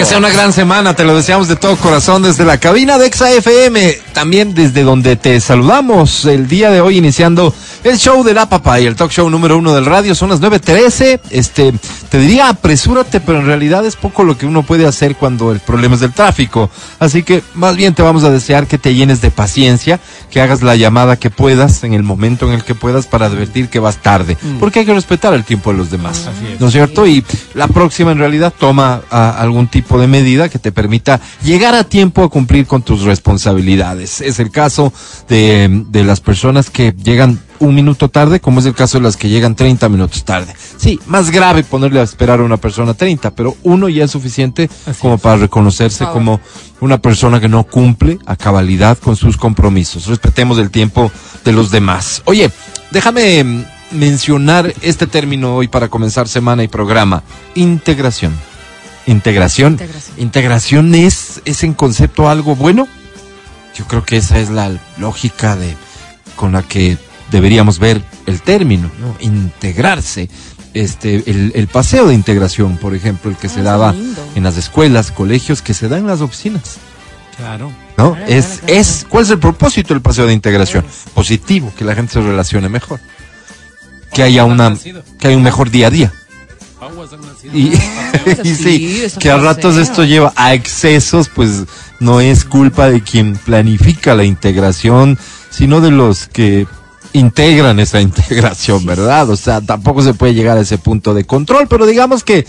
Que sea una gran semana, te lo deseamos de todo corazón desde la cabina de Exa FM, también desde donde te saludamos el día de hoy iniciando el show de la papaya, el talk show número uno del radio, son las 9.13, este, te diría apresúrate, pero en realidad es poco lo que uno puede hacer cuando el problema es del tráfico, así que más bien te vamos a desear que te llenes de paciencia, que hagas la llamada que puedas en el momento en el que puedas para advertir que vas tarde, porque hay que respetar el tiempo de los demás, ¿no es cierto? Y la próxima en realidad toma ah, algún tipo de medida que te permita llegar a tiempo a cumplir con tus responsabilidades. Es el caso de, de las personas que llegan un minuto tarde, como es el caso de las que llegan 30 minutos tarde. Sí, más grave ponerle a esperar a una persona 30, pero uno ya es suficiente como para reconocerse como una persona que no cumple a cabalidad con sus compromisos. Respetemos el tiempo de los demás. Oye, déjame mm, mencionar este término hoy para comenzar semana y programa. Integración. Integración. Integración. Integración es, es en concepto algo bueno. Yo creo que esa es la lógica de con la que deberíamos ver el término, ¿no? Integrarse. Este, el, el paseo de integración, por ejemplo, el que Ah, se daba lindo. en las escuelas, colegios, que se da en las oficinas. Claro. ¿no? Claro, es, claro, claro. es, ¿cuál es el propósito del paseo de integración? Positivo, que la gente se relacione mejor. Que haya una, que haya un mejor día a día. Y, y sí, que a ratos esto lleva a excesos, pues no es culpa de quien planifica la integración, sino de los que integran esa integración, ¿verdad? O sea, tampoco se puede llegar a ese punto de control, pero digamos que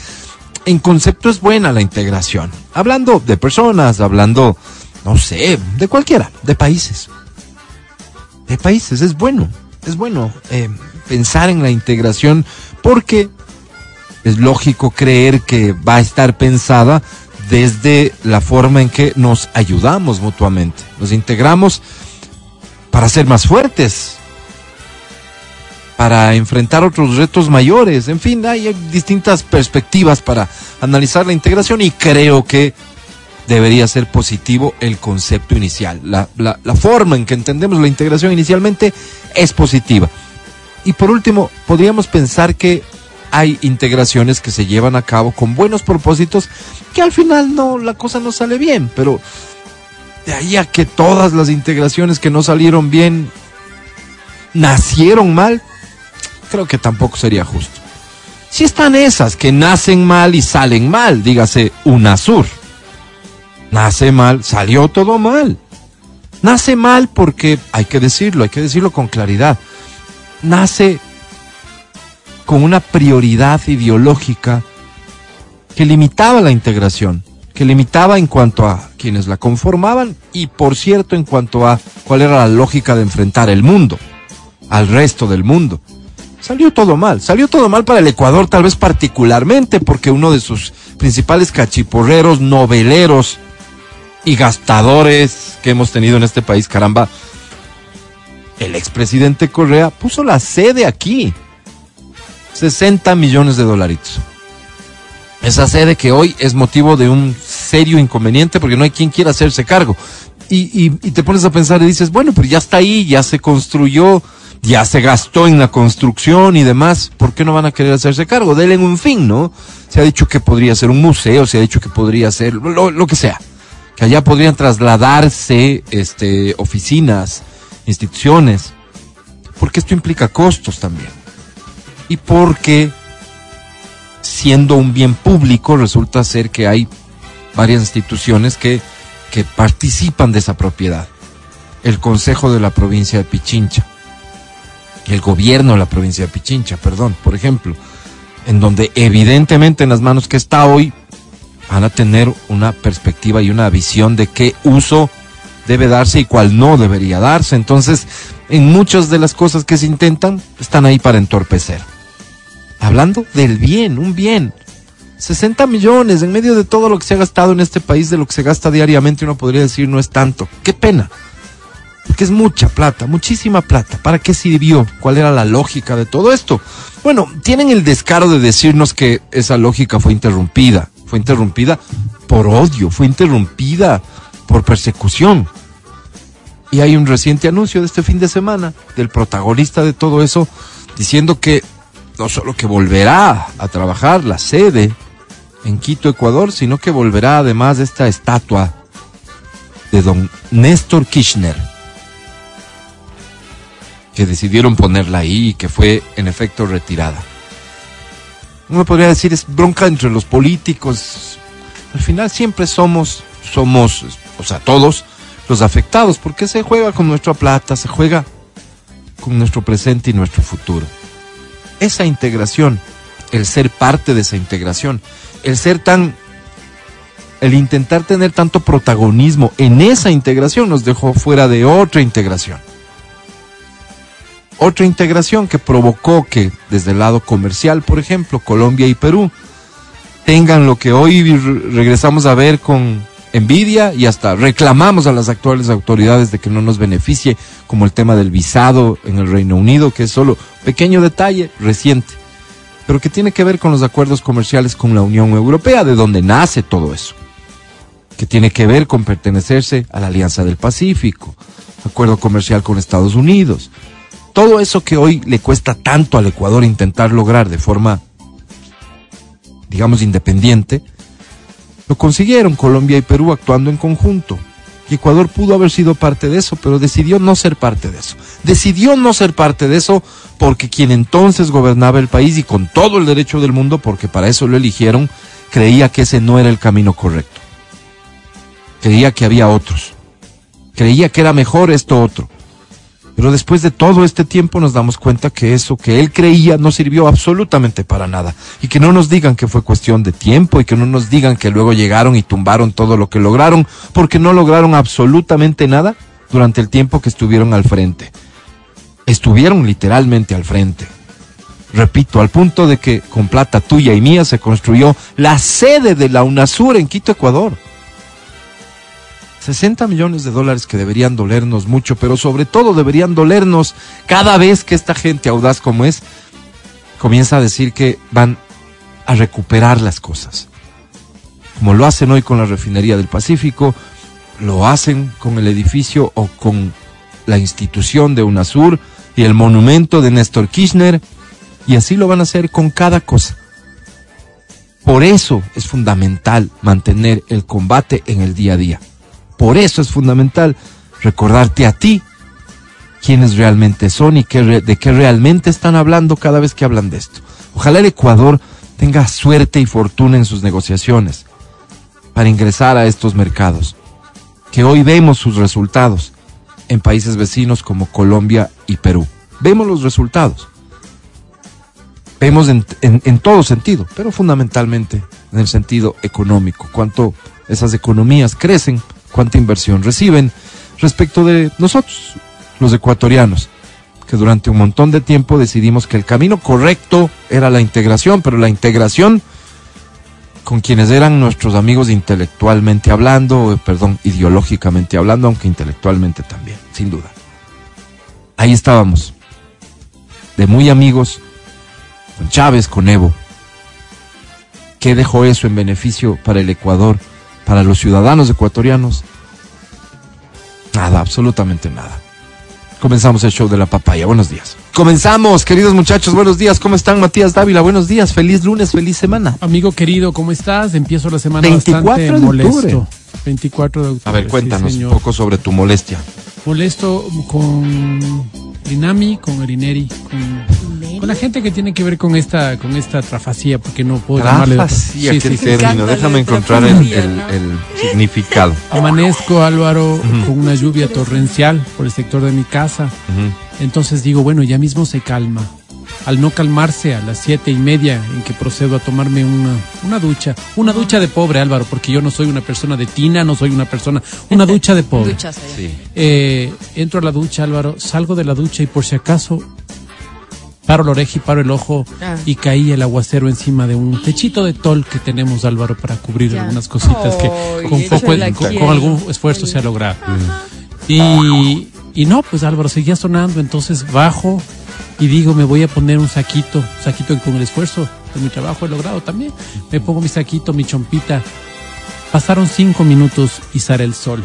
en concepto es buena la integración. Hablando de personas, hablando, no sé, de cualquiera, de países. De países, es bueno, es bueno eh, pensar en la integración porque es lógico creer que va a estar pensada desde la forma en que nos ayudamos mutuamente. Nos integramos para ser más fuertes, para enfrentar otros retos mayores. En fin, hay distintas perspectivas para analizar la integración y creo que debería ser positivo el concepto inicial. La, forma en que entendemos la integración inicialmente es positiva. Y por último, podríamos pensar que hay integraciones que se llevan a cabo con buenos propósitos que al final no, la cosa no sale bien, pero de ahí a que todas las integraciones que no salieron bien nacieron mal, creo que tampoco sería justo. Si están esas que nacen mal y salen mal, dígase UNASUR. Nace mal, salió todo mal. Nace mal porque, hay que decirlo, hay que decirlo con claridad, nace con una prioridad ideológica que limitaba la integración, que limitaba en cuanto a quienes la conformaban y, por cierto, en cuanto a cuál era la lógica de enfrentar el mundo, al resto del mundo. Salió todo mal, salió todo mal para el Ecuador tal vez particularmente porque uno de sus principales cachiporreros, noveleros y gastadores que hemos tenido en este país, caramba, el expresidente Correa puso la sede aquí. 60 millones de dolaritos. Esa sede que hoy es motivo de un serio inconveniente porque no hay quien quiera hacerse cargo. Y, y- te pones a pensar y dices, bueno, pero ya está ahí, ya se construyó, ya se gastó en la construcción y demás, ¿por qué no van a querer hacerse cargo? Denle un fin, ¿no? Se ha dicho que podría ser un museo, se ha dicho que podría ser lo, lo que sea. Que allá podrían trasladarse este, oficinas, instituciones, porque esto implica costos también. Y porque siendo un bien público resulta ser que hay varias instituciones que, que participan de esa propiedad. El Consejo de la provincia de Pichincha, el gobierno de la provincia de Pichincha, perdón, por ejemplo, en donde evidentemente en las manos que está hoy van a tener una perspectiva y una visión de qué uso debe darse y cuál no debería darse. Entonces, en muchas de las cosas que se intentan, están ahí para entorpecer. Hablando del bien, un bien. 60 millones en medio de todo lo que se ha gastado en este país, de lo que se gasta diariamente, uno podría decir no es tanto. Qué pena. Porque es mucha plata, muchísima plata. ¿Para qué sirvió? ¿Cuál era la lógica de todo esto? Bueno, tienen el descaro de decirnos que esa lógica fue interrumpida. Fue interrumpida por odio, fue interrumpida por persecución. Y hay un reciente anuncio de este fin de semana del protagonista de todo eso diciendo que no solo que volverá a trabajar la sede en Quito, Ecuador, sino que volverá además esta estatua de don Néstor Kirchner, que decidieron ponerla ahí y que fue en efecto retirada. Uno podría decir es bronca entre los políticos. Al final siempre somos, somos, o sea, todos los afectados, porque se juega con nuestra plata, se juega con nuestro presente y nuestro futuro. Esa integración, el ser parte de esa integración, el ser tan, el intentar tener tanto protagonismo en esa integración nos dejó fuera de otra integración. Otra integración que provocó que desde el lado comercial, por ejemplo, Colombia y Perú tengan lo que hoy regresamos a ver con envidia y hasta reclamamos a las actuales autoridades de que no nos beneficie, como el tema del visado en el Reino Unido, que es solo pequeño detalle reciente, pero que tiene que ver con los acuerdos comerciales con la Unión Europea, de donde nace todo eso, que tiene que ver con pertenecerse a la Alianza del Pacífico, acuerdo comercial con Estados Unidos, todo eso que hoy le cuesta tanto al Ecuador intentar lograr de forma, digamos, independiente, lo consiguieron Colombia y Perú actuando en conjunto. Ecuador pudo haber sido parte de eso, pero decidió no ser parte de eso. Decidió no ser parte de eso porque quien entonces gobernaba el país y con todo el derecho del mundo, porque para eso lo eligieron, creía que ese no era el camino correcto. Creía que había otros. Creía que era mejor esto otro. Pero después de todo este tiempo nos damos cuenta que eso que él creía no sirvió absolutamente para nada. Y que no nos digan que fue cuestión de tiempo y que no nos digan que luego llegaron y tumbaron todo lo que lograron, porque no lograron absolutamente nada durante el tiempo que estuvieron al frente. Estuvieron literalmente al frente. Repito, al punto de que con plata tuya y mía se construyó la sede de la UNASUR en Quito, Ecuador. 60 millones de dólares que deberían dolernos mucho, pero sobre todo deberían dolernos cada vez que esta gente audaz como es comienza a decir que van a recuperar las cosas. Como lo hacen hoy con la refinería del Pacífico, lo hacen con el edificio o con la institución de UNASUR y el monumento de Néstor Kirchner, y así lo van a hacer con cada cosa. Por eso es fundamental mantener el combate en el día a día. Por eso es fundamental recordarte a ti quiénes realmente son y qué de qué realmente están hablando cada vez que hablan de esto. Ojalá el Ecuador tenga suerte y fortuna en sus negociaciones para ingresar a estos mercados, que hoy vemos sus resultados en países vecinos como Colombia y Perú. Vemos los resultados. Vemos en, en, en todo sentido, pero fundamentalmente en el sentido económico, cuánto esas economías crecen cuánta inversión reciben respecto de nosotros, los ecuatorianos, que durante un montón de tiempo decidimos que el camino correcto era la integración, pero la integración con quienes eran nuestros amigos intelectualmente hablando, perdón, ideológicamente hablando, aunque intelectualmente también, sin duda. Ahí estábamos, de muy amigos, con Chávez, con Evo. ¿Qué dejó eso en beneficio para el Ecuador? Para los ciudadanos ecuatorianos, nada, absolutamente nada. Comenzamos el show de la papaya. Buenos días. Comenzamos, queridos muchachos. Buenos días. ¿Cómo están, Matías Dávila? Buenos días. Feliz lunes, feliz semana. Amigo querido, ¿cómo estás? Empiezo la semana 24 bastante de molesto. octubre. 24 de octubre. A ver, sí, cuéntanos un poco sobre tu molestia. Molesto con Inami, con Erineri, con, con la gente que tiene que ver con esta con esta trafacía, porque no puedo llamarle. Trafacía, Sí, qué sí, sí. término. Déjame encontrar el, trafacía, el- ¿no? el significado. Amanezco, Álvaro, con una lluvia torrencial por el sector de mi casa. Entonces digo, bueno, ya mismo se calma. Al no calmarse a las siete y media en que procedo a tomarme una, una ducha, una ducha de pobre Álvaro, porque yo no soy una persona de tina, no soy una persona, una ducha de pobre. Duchas allá. Sí. Eh, entro a la ducha Álvaro, salgo de la ducha y por si acaso paro la oreja y paro el ojo Ah. y caí el aguacero encima de un techito de tol que tenemos Álvaro para cubrir Ya. algunas cositas que con, poco- con algún esfuerzo se ha logrado. Y, y no, pues Álvaro seguía sonando, entonces bajo y digo, me voy a poner un saquito, un saquito que con el esfuerzo de mi trabajo he logrado también. Me pongo mi saquito, mi chompita Pasaron cinco minutos y sale el sol.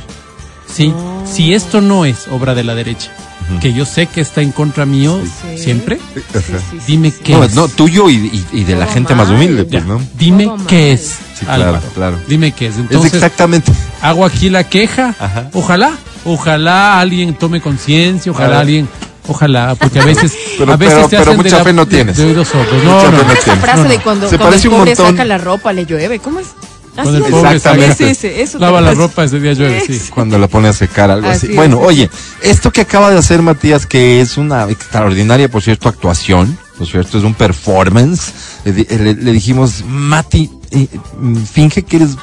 Sí, si esto no es obra de la derecha, que yo sé que está en contra mío Sí. siempre, Sí, sí, sí, dime sí. qué No, es. no, tuyo y, y- y de la gente más humilde, Ya, pues, ¿no? Dime Todo qué mal. es. Sí, claro, Álvaro. claro. Dime qué es. Es Entonces, exactamente. hago aquí la queja. Ajá. Ojalá, ojalá alguien tome conciencia, ojalá alguien, ojalá, porque a veces, Pero- a veces pero- te pero hacen de mucha la- fe no de- tienes. De oídos sordos. Mucha No, fe no, no ¿Cómo era esa tienes. frase No, de no. cuando, Se cuando parece el un pobre saca la ropa, le llueve? ¿Cómo es? Cuando el es. pobre saca- Ese, ese, eso Lava la parece. ropa ese día llueve, sí. Cuando la pone a secar, algo así. Así es, bueno, oye, esto que acaba de hacer Matías, que es una extraordinaria, por cierto, actuación, por cierto, es un performance. Le, di- le- le dijimos, Mati, eh, mm, finge que eres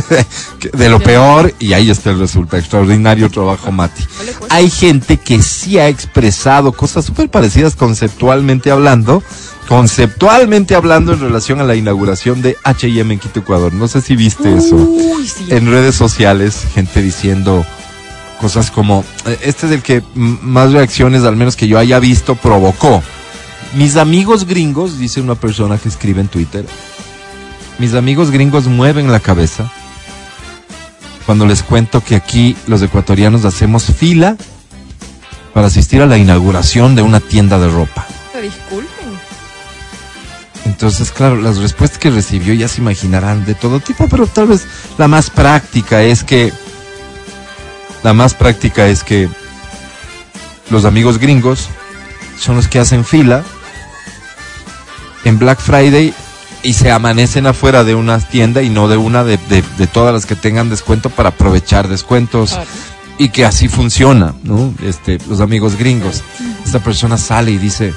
de lo peor y ahí está el resultado. Extraordinario trabajo, Mati. Hay gente que sí ha expresado cosas súper parecidas conceptualmente hablando, conceptualmente hablando en relación a la inauguración de H&M en Quito, Ecuador. No sé si viste eso sí. en redes sociales gente diciendo cosas como eh, este es el que más reacciones al menos que yo haya visto provocó mis amigos gringos dice una persona que escribe en Twitter mis amigos gringos mueven la cabeza cuando les cuento que aquí los ecuatorianos hacemos fila para asistir a la inauguración de una tienda de ropa Disculpen. Entonces, claro, las respuestas que recibió ya se imaginarán de todo tipo, pero tal vez la más práctica es que la más práctica es que los amigos gringos son los que hacen fila en Black Friday y se amanecen afuera de una tienda y no de una de, de- de todas las que tengan descuento para aprovechar descuentos y que así funciona, ¿no? Este, los amigos gringos. Esta persona sale y dice,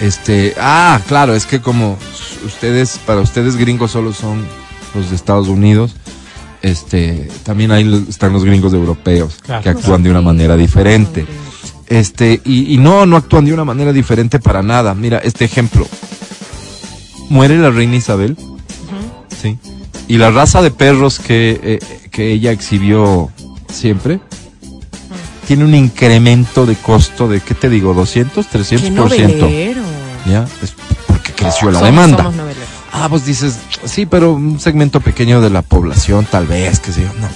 este, ah, claro, es que como ustedes, para ustedes gringos solo son los de Estados Unidos, este, también ahí están los gringos europeos Claro. que actúan de una manera diferente. Este, y, y no, no actúan de una manera diferente para nada. Mira, este ejemplo. Muere la reina Isabel, sí, y la raza de perros que, eh, que ella exhibió siempre tiene un incremento de costo de, ¿qué te digo? 200, 300 Qué por ciento. novelero. ¿Ya? Es porque creció la Somos- demanda. somos. Ah, vos dices, sí, pero un segmento pequeño de la población, tal vez, que sé yo, no.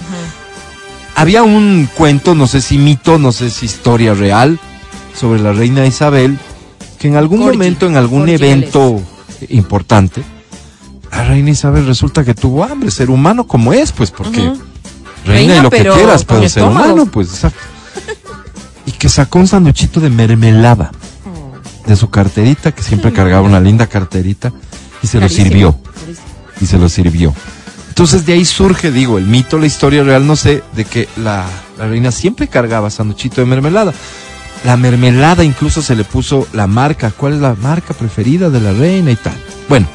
Había un cuento, no sé si mito, no sé si historia real, sobre la reina Isabel, que en algún Corgi, momento, en algún Corgi evento importante, la reina Isabel resulta que tuvo hambre, ser humano como es, pues, porque reina, Reina, y lo que quieras, pero ser estómago. humano, pues, exacto. Y que sacó un sanduchito de mermelada de su carterita, que siempre cargaba una linda carterita, y se lo sirvió y se lo sirvió. Entonces de ahí surge, digo, el mito, la historia real, no sé, de que la, la reina siempre cargaba sanduchito de mermelada. La mermelada incluso se le puso la marca, ¿cuál es la marca preferida de la reina y tal? Bueno,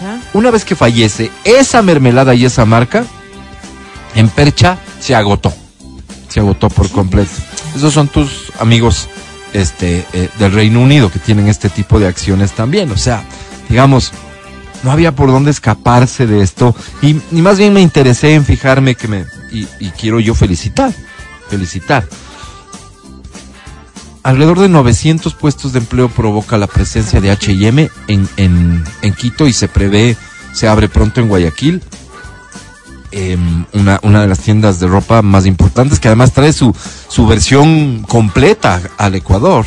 ¿Ya? una vez que fallece, esa mermelada y esa marca, en Percha, se agotó. Se agotó por completo. Esos son tus amigos este, eh, del Reino Unido que tienen este tipo de acciones también. O sea, digamos, no había por dónde escaparse de esto. Y, y más bien me interesé en fijarme que me. Y, y quiero yo felicitar. Felicitar. Alrededor de 900 puestos de empleo provoca la presencia de HM en, en, en Quito y se prevé, se abre pronto en Guayaquil. Em, una, una de las tiendas de ropa más importantes que además trae su, su versión completa al Ecuador,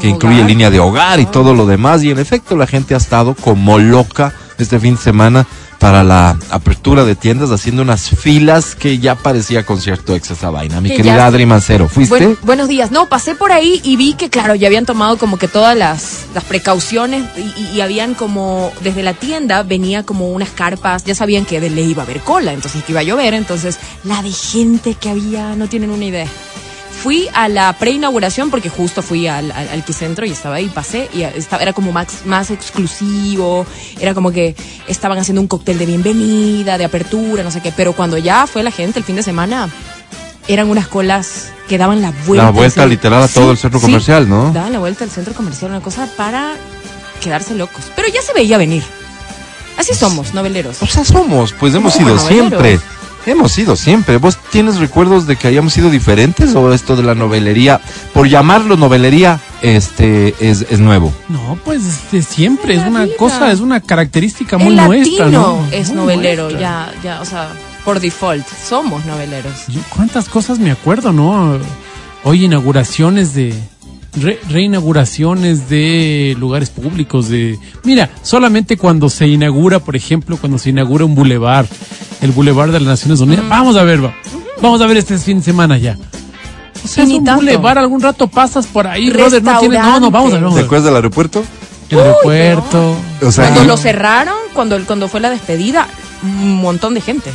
que incluye hogar. línea de hogar y todo lo demás. Y en efecto, la gente ha estado como loca este fin de semana para la apertura de tiendas, haciendo unas filas que ya parecía concierto ex esa vaina. Mi Que querida ya- Adri Mancero, ¿fuiste? Buen- buenos días. No, pasé por ahí y vi que, claro, ya habían tomado como que todas las, las precauciones y, y- y habían como, desde la tienda venía como unas carpas, ya sabían que de ley iba a haber cola, entonces que iba a llover, entonces la de gente que había, no tienen una idea. Fui a la preinauguración porque justo fui al, al, al Quicentro y estaba ahí, pasé y estaba, era como más, más exclusivo, era como que estaban haciendo un cóctel de bienvenida, de apertura, no sé qué, pero cuando ya fue la gente el fin de semana, eran unas colas que daban la vuelta. La vuelta al- literal a todo el centro comercial, ¿no? Daban la vuelta al centro comercial, una cosa para quedarse locos. Pero ya se veía venir. Así somos, noveleros. O sea, somos, pues hemos sido noveleros. siempre. Hemos sido siempre. ¿Vos tienes recuerdos de que hayamos sido diferentes o esto de la novelería, por llamarlo novelería, este es, es nuevo? No, pues este, siempre es una vida. cosa, es una característica muy el nuestra, latino ¿no? es Muy novelero, nuestra. ya, ya, o sea, por default, somos noveleros. Yo, ¿Cuántas cosas me acuerdo, no? Hoy inauguraciones de re- reinauguraciones de lugares públicos de mira, solamente cuando se inaugura, por ejemplo, cuando se inaugura un bulevar, el bulevar de las Naciones Unidas, vamos a ver, va. Vamos a ver este fin de semana ya. O sea, es un tanto. bulevar, algún rato pasas por ahí, brother, no no, no, vamos a ver, vamos a ¿Te ver. acuerdas del aeropuerto? El aeropuerto. O sea, Cuando y, lo cerraron, cuando, cuando fue la despedida, un montón de gente.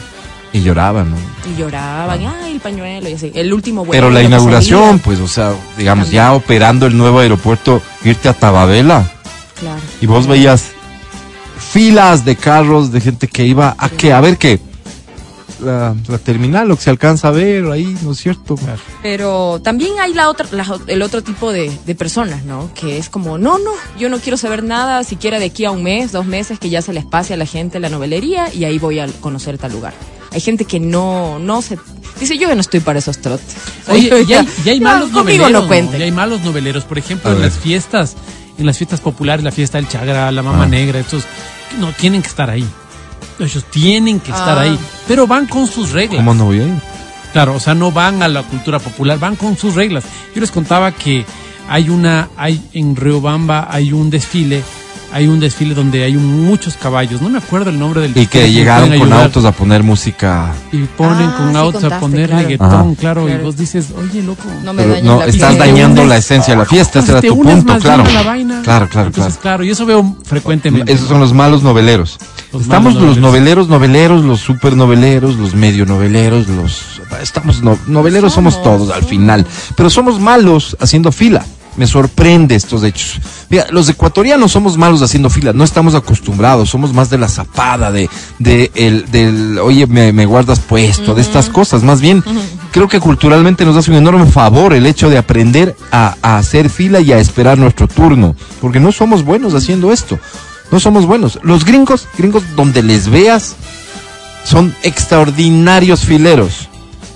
y lloraban, ¿no? Y lloraban, ay, el pañuelo y así. El último vuelo. Pero la inauguración, pues, o sea, digamos, ya operando el nuevo aeropuerto, irte a Tababela Claro. y vos veías filas de carros, de gente que iba a que, a ver qué, la, la terminal, lo que se alcanza a ver ahí, ¿no es cierto? Pero también hay la otra, la- el otro tipo de, de personas, ¿no? Que es como, no, no, yo no quiero saber nada, siquiera de aquí a un mes, dos meses, que ya se les pase a la gente la novelería y ahí voy a conocer tal lugar. Hay gente que no, no se... Dice, yo ya no estoy para esos trotes. Oye, yo y hay, malos conmigo noveleros. no hay malos noveleros. Por ejemplo, en las fiestas, en las fiestas populares, la fiesta del Chagra, la Mama Ah. Negra, estos no tienen que estar ahí. Ellos tienen que estar Ah. ahí. Pero van con sus reglas. ¿Cómo no voy a ir? Claro, o sea, no van a la cultura popular, van con sus reglas. Yo les contaba que hay una, hay en Riobamba hay un desfile, hay un desfile donde hay muchos caballos. No me acuerdo el nombre del Y que llegaron con autos a poner música. y ponen Ah, con sí autos a poner claro. reggaetón, claro, y vos dices, oye, loco. No me Pero dañen no, la estás fiesta. dañando la esencia de la fiesta, ese era tu punto, claro. la vaina. Claro, claro, Entonces, claro. claro, y eso veo frecuentemente. Esos son los malos noveleros. Los Estamos malos los noveleros, noveleros, los super noveleros, los medio noveleros, los estamos no- noveleros somos, Somos, todos al final, pero somos malos haciendo fila. Me sorprende estos hechos. Mira, los ecuatorianos somos malos haciendo fila, no estamos acostumbrados, somos más de la zapada, de, de el, del, oye, me, me guardas puesto, de estas cosas. Más bien, creo que culturalmente nos hace un enorme favor el hecho de aprender a, a hacer fila y a esperar nuestro turno, porque no somos buenos haciendo esto. No somos buenos. Los gringos, gringos donde les veas, son extraordinarios fileros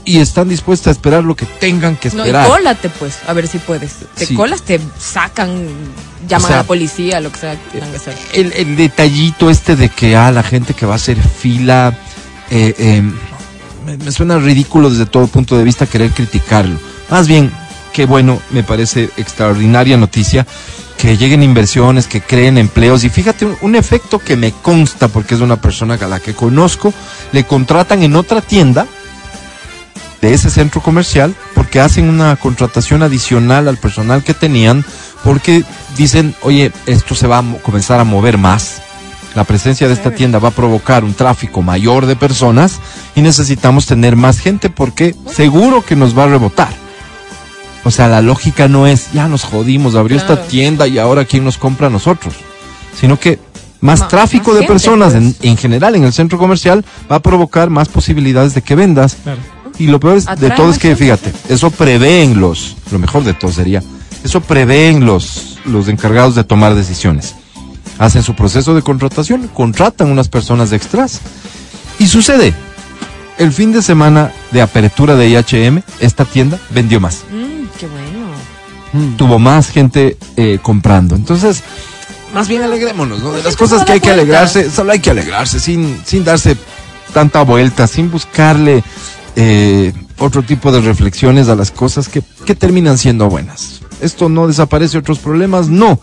y están dispuestos a esperar lo que tengan que No, esperar. cólate, pues, a ver si puedes. Te Sí. colas, te sacan, llaman O sea, a la policía, lo que sea que tengan que hacer. el, el detallito este de que a la gente que va a hacer fila eh, eh, me, me suena ridículo desde todo punto de vista querer criticarlo. Más bien, qué bueno, me parece extraordinaria noticia que lleguen inversiones, que creen empleos y fíjate un, un efecto que me consta porque es una persona a la que conozco, le contratan en otra tienda de ese centro comercial porque hacen una contratación adicional al personal que tenían porque dicen, oye, esto se va a comenzar a mover más. La presencia de esta tienda va a provocar un tráfico mayor de personas y necesitamos tener más gente porque seguro que nos va a rebotar. O sea, la lógica no es, ya nos jodimos, abrió esta Claro. tienda y ahora quién nos compra a nosotros. Sino que más Ma- tráfico más de gente, personas en, pues. en general en el centro comercial va a provocar más posibilidades de que vendas. Claro. Y lo peor es- de todo es que, gente, fíjate, eso prevén los, lo mejor de todo sería, eso prevén los, los encargados de tomar decisiones. Hacen su proceso de contratación, contratan unas personas extras. Y sucede, el fin de semana de apertura de IHM, esta tienda vendió más Mm, qué bueno. Mm. tuvo más gente eh, comprando. Entonces, más bien alegrémonos, ¿no? De las Porque cosas que hay que alegrarse, solo hay que alegrarse, sin, sin darse tanta vuelta, sin buscarle eh, otro tipo de reflexiones a las cosas que, que terminan siendo buenas. Esto no desaparece otros problemas, no.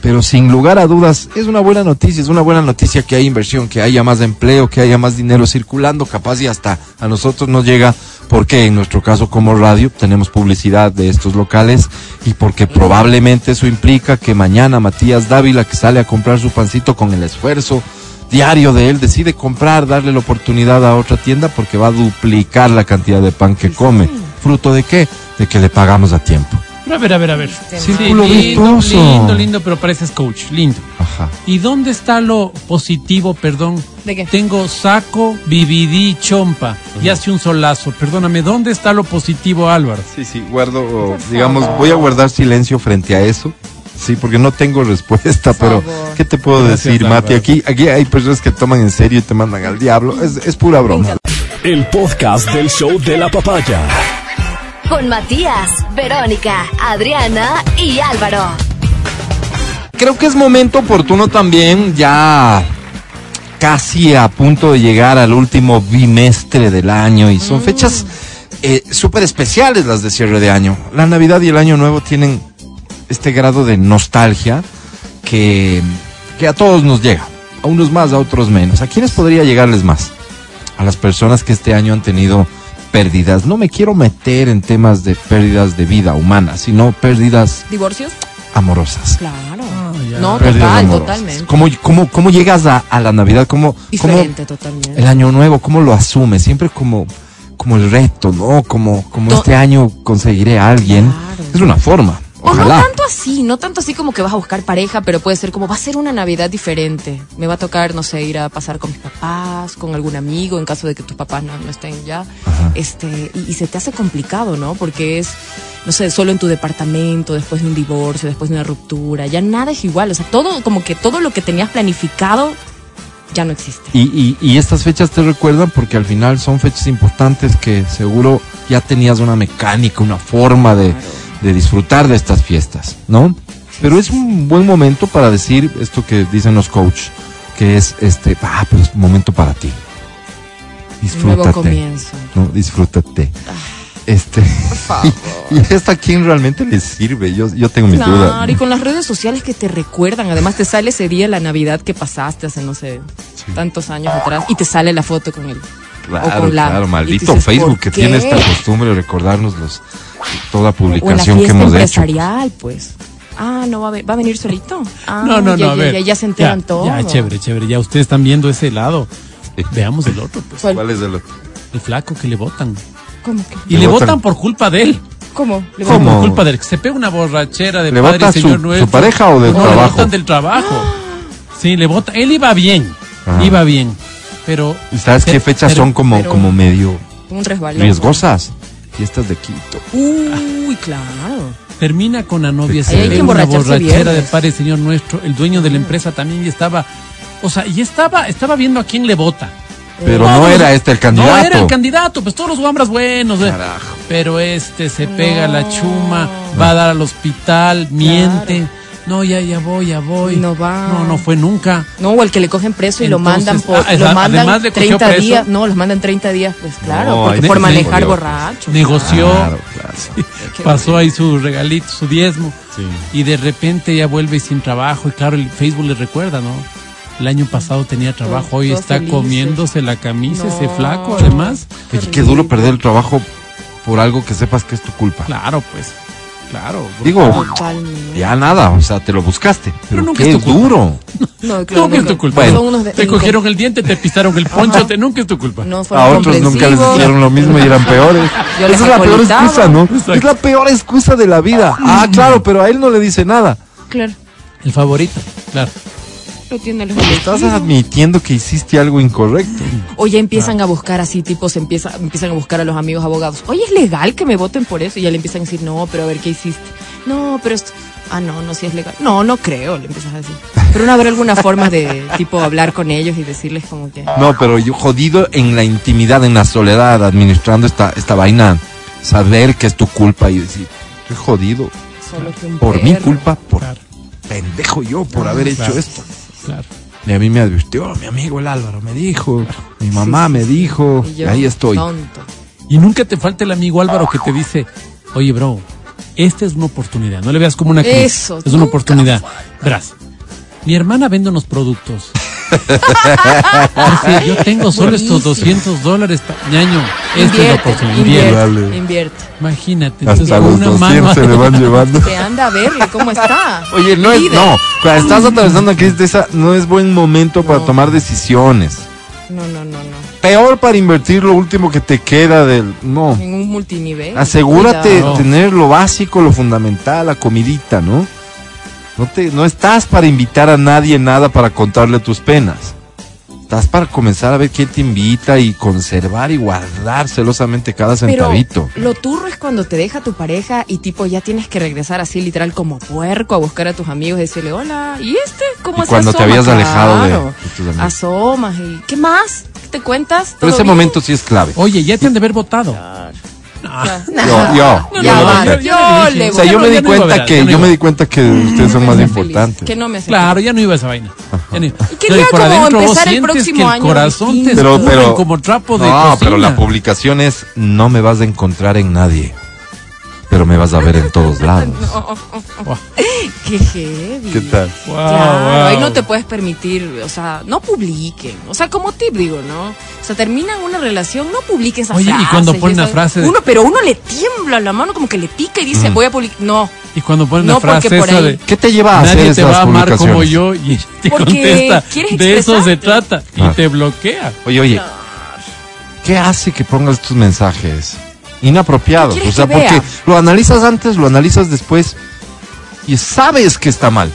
Pero sin lugar a dudas, es una buena noticia, es una buena noticia que haya inversión, que haya más empleo, que haya más dinero circulando, capaz y hasta a nosotros nos llega, porque en nuestro caso como radio tenemos publicidad de estos locales y porque probablemente eso implica que mañana Matías Dávila, que sale a comprar su pancito con el esfuerzo diario de él, decide comprar, darle la oportunidad a otra tienda porque va a duplicar la cantidad de pan que come. ¿Fruto de qué? De que le pagamos a tiempo. Pero a ver, a ver, a ver. Círculo lindo, virtuoso. lindo, lindo, pero pareces coach, lindo. Ajá. ¿Y dónde está lo positivo, perdón? ¿De qué? Tengo saco, vividí, chompa y hace un solazo. Perdóname, ¿dónde está lo positivo, Álvaro? Sí, sí, guardo, digamos, voy a guardar silencio frente a eso. Sí, porque no tengo respuesta, pero. ¿qué te puedo Gracias, decir, Mati? Aquí, aquí hay personas que toman en serio y te mandan al diablo. Es, es pura broma. El podcast del show de la papaya. con Matías, Verónica, Adriana y Álvaro. Creo que es momento oportuno también, ya casi a punto de llegar al último bimestre del año y son fechas eh, súper especiales las de cierre de año. La Navidad y el Año Nuevo tienen este grado de nostalgia que, que a todos nos llega, a unos más, a otros menos. ¿A quiénes podría llegarles más? A las personas que este año han tenido pérdidas. No me quiero meter en temas de pérdidas de vida humana, sino pérdidas ¿Divorcios? amorosas. Claro. Ah, no, total, totalmente. ¿Cómo, cómo, cómo llegas a, a la Navidad? ¿Cómo, cómo Diferente, totalmente. el año nuevo, cómo lo asumes? Siempre como, como el reto, ¿no? Como, como To- este año conseguiré a alguien. Claro. Es una forma. O no tanto así, no tanto así como que vas a buscar pareja, pero puede ser como va a ser una Navidad diferente. Me va a tocar, no sé, ir a pasar con mis papás, con algún amigo, en caso de que tus papás no, no estén ya. Este, y, y se te hace complicado, ¿no? Porque es, no sé, solo en tu departamento, después de un divorcio, después de una ruptura, ya nada es igual. O sea, todo, como que todo lo que tenías planificado ya no existe. Y, y, y estas fechas te recuerdan porque al final son fechas importantes que seguro ya tenías una mecánica, una forma de, de disfrutar de estas fiestas, ¿no? Pero es un buen momento para decir esto que dicen los coach, que es este, ah, pero es un momento para ti. Un nuevo Disfrútate. comienzo. No, disfrútate. Este, Por favor. y esto a quién realmente le sirve, yo, yo tengo mis Claro, dudas. y con las redes sociales que te recuerdan, además te sale ese día la Navidad que pasaste hace, no sé, tantos años atrás, y te sale la foto con él. o Claro, claro, maldito dices, Facebook ¿por que tiene esta costumbre de recordarnos los, toda O en la publicación que hemos hecho. empresarial, pues. Ah, no va a, ve- va a venir solito. Ah, No, no, ya, no, a ya, ver. ya, ya se enteran ya, todo. Ya, chévere, chévere. Ya ustedes están viendo ese lado. Veamos el otro, pues. ¿Cuál? ¿Cuál es el otro? El flaco que le votan. ¿Cómo que? Y Le le votan. votan por culpa de él. ¿Cómo? ¿Le Por culpa de él. Que se pega una borrachera de ¿Le padre vota y señor su- nuestro. su pareja o del no, le trabajo? votan del trabajo. Sí, le votan. Él iba bien. Ajá. Iba bien. Pero. ¿Y sabes qué fechas pero- son como, pero- como medio Un resbalón. riesgosas? Fiestas de Quito. Uy, claro. Termina con la novia, se una borrachera de viernes. padre y señor nuestro. El dueño de la empresa también ya estaba. O sea, y estaba, estaba viendo a quién le vota. Pero no era este el candidato. No era el candidato, pues todos los guambras buenos. eh. Carajo. Pero este se pega No. la chuma, va a dar al hospital, miente. No, ya, ya voy, ya voy. No va. No, no fue nunca. No, o el que le cogen preso y lo mandan por, ah, lo mandan además le cogió 30 preso. días. No, los mandan 30 días, pues claro, No, porque por manejar borracho. Negoció, Claro, claro. pasó ahí su regalito, su diezmo. Sí. Y de repente ya vuelve sin trabajo. Y claro, el Facebook le recuerda, ¿no? El año pasado tenía trabajo, hoy está felices. comiéndose la camisa, ese flaco, además. Oye, qué duro perder el trabajo por algo que sepas que es tu culpa. Claro, pues. Claro. Digo, Totalmente. ya nada, o sea, te lo buscaste. Pero, nunca qué es tu culpa. duro. No, claro, que es nunca. tu culpa. Bueno. Son unos de- te cogieron el diente, te pisaron el poncho, te, nunca es tu culpa. No A otros nunca les comprensivos. hicieron lo mismo y eran peores. Yo les Esa es la peor acolitaba. excusa, ¿no? Exacto. Es la peor excusa de la vida. Ah, claro, pero a él no le dice nada. Claro, El favorito, claro. Lo tiene los Estás admitiendo que hiciste algo incorrecto. O ya empiezan a buscar así, tipos, empieza, empiezan a buscar a los amigos abogados. Oye, ¿es legal que me voten por eso? Y ya le empiezan a decir, no, pero a ver, ¿qué hiciste? No, pero esto... Ah, no, no, si es legal. No, no creo, le empiezas a decir. Pero no habrá alguna forma de, tipo, hablar con ellos y decirles como que... No, pero yo jodido en la intimidad, en la soledad, administrando esta, esta vaina, saber que es tu culpa y decir, estoy jodido. Solo que un Por mi perro. culpa, por Claro, pendejo yo, por haber hecho Claro. esto. Claro. Y a mí me advirtió, mi amigo el Álvaro me dijo, mi mamá me dijo, Y y yo, ahí estoy. Tonto. Y nunca te falta el amigo Álvaro que te dice, oye, bro, esta es una oportunidad. No le veas como una cruz. Eso, Es una oportunidad. Verás, mi hermana vende unos productos. Dice, yo tengo solo estos Buenísimo. 200 dólares. ñaño, esta es la Invierte, oportunidad. invierte, Invierte. Dale. invierte. Imagínate. Hasta los una 200 mano se le van llevando. Que anda a verle cómo está. Oye, no es, no, cuando estás atravesando una crisis de esa, no es buen momento para No. tomar decisiones. No, no, no, no. Peor para invertir lo último que te queda del, no. En un multinivel. Asegúrate de tener lo básico, lo fundamental, la comidita, ¿no? No, te, no estás para invitar a nadie nada para contarle tus penas. Estás para comenzar a ver quién te invita y conservar y guardar celosamente cada Pero centavito. lo turro es cuando te deja tu pareja y tipo ya tienes que regresar así literal como puerco a buscar a tus amigos y decirle, hola, ¿y este? ¿Cómo Y se cuando te asoma?" habías alejado de- Claro. de tus amigos. Asomas y ¿qué más? ¿Te cuentas? Pero ¿Todo ese bien? momento sí es clave. Oye, ya te han de haber votado. Yo, yo, yo yo le O sea, yo me di cuenta que yo me di cuenta que ustedes son más importantes. Que no me Claro, ya no iba esa vaina. Quería como empezar el próximo que el año corazón te. Pero, como trapo de no, cocina. pero la publicación es no me vas a encontrar en nadie, pero me vas a ver en todos lados. Qué heavy. ¿Qué tal? guau, Claro, ahí no te puedes permitir, o sea, no publiquen. O sea, como tip digo, ¿no? O sea, terminan una relación, no publiquen esas Oye, y frases. cuando ponen la frase de- Uno, pero uno le tiembla la mano como que le pica y dice, voy a publicar. No, Y cuando ponen No, la frase porque por esa ahí- de ¿Qué te lleva a hacer nadie te va a amar como yo y ella te Porque contesta quieres de eso se trata y Ah. te bloquea. Oye, oye, ¿qué hace que pongas tus mensajes inapropiados? ¿Qué O sea, que porque vea? lo analizas antes, lo analizas después y sabes que está mal,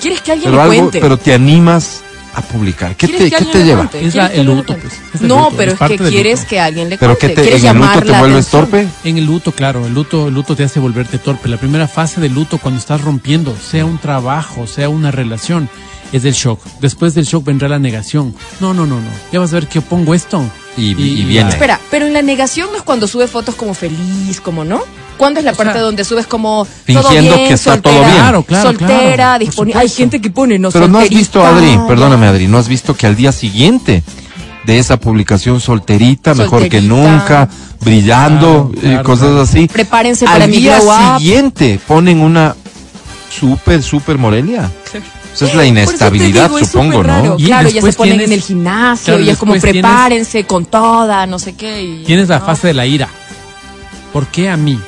¿quieres que alguien pero le algo, cuente? pero te animas a publicar. ¿Qué ¿Quieres te, que qué alguien te le lleva? cuente? Es ¿Quieres la- que el luto, cuente? pues. Es el No, luto, pero es que quieres luto. que alguien le Pero cuente. que te, quieres en el luto te vuelves atención. torpe. En el luto, claro, el luto, el luto te hace volverte torpe. La primera fase del luto, cuando estás rompiendo, sea un trabajo, sea una relación, es el shock. Después del shock vendrá la negación. No, no, no, no. Ya vas a ver que yo pongo esto. Y- y viene. Espera, pero en la negación no es cuando subes fotos como feliz, como no. ¿Cuándo es la O parte sea, donde subes como fingiendo todo bien, que está soltera, todo bien. Claro, claro, soltera, claro, disponible? Hay gente que pone no Pero no has visto, Adri, perdóname, Adri, no has visto que al día siguiente de esa publicación solterita, mejor que Solterita. nunca, brillando, Claro, eh, cosas claro. así. Prepárense para al mi día glow up. siguiente ponen una súper, súper Morelia. Esa es la inestabilidad, digo, supongo. ¿no? Y Claro, ya se después ponen tienes- en el gimnasio claro, y es como tienes- prepárense con toda, no sé qué. y- Tienes la no. fase de la ira. ¿Por qué a mí?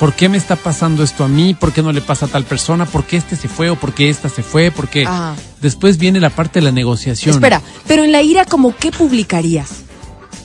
¿Por qué me está pasando esto a mí? ¿Por qué no le pasa a tal persona? ¿Por qué este se fue o por qué esta se fue? ¿Por qué? Ah. Después viene la parte de la negociación. Espera, pero en la ira, como qué publicarías?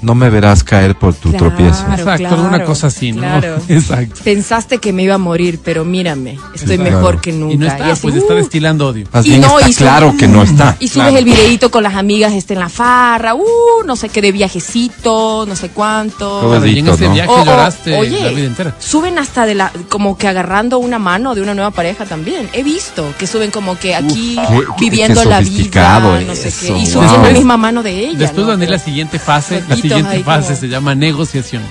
No me verás caer por tu Claro. tropiezo. Exacto, claro, una cosa así, ¿no? claro. Exacto. Pensaste que me iba a morir, pero mírame, estoy Exacto. mejor que nunca. Y no está, así, pues está uh, destilando odio. Más Y bien no, está y claro que no está. Y subes Claro. el videíto con las amigas este, en la farra, uh, no sé qué de viajecito, no sé cuánto. Todo Claro, y en ese ¿no? viaje O- o, lloraste oye, la vida entera. suben hasta de la, como que agarrando una mano de una nueva pareja también. He visto que suben como que aquí qué- viviendo qué la vida, no sé eso, qué. Y wow. subiendo la misma mano de ella. Después ¿no? viene la Pero- siguiente fase, la siguiente ahí fase como- se llama negociación.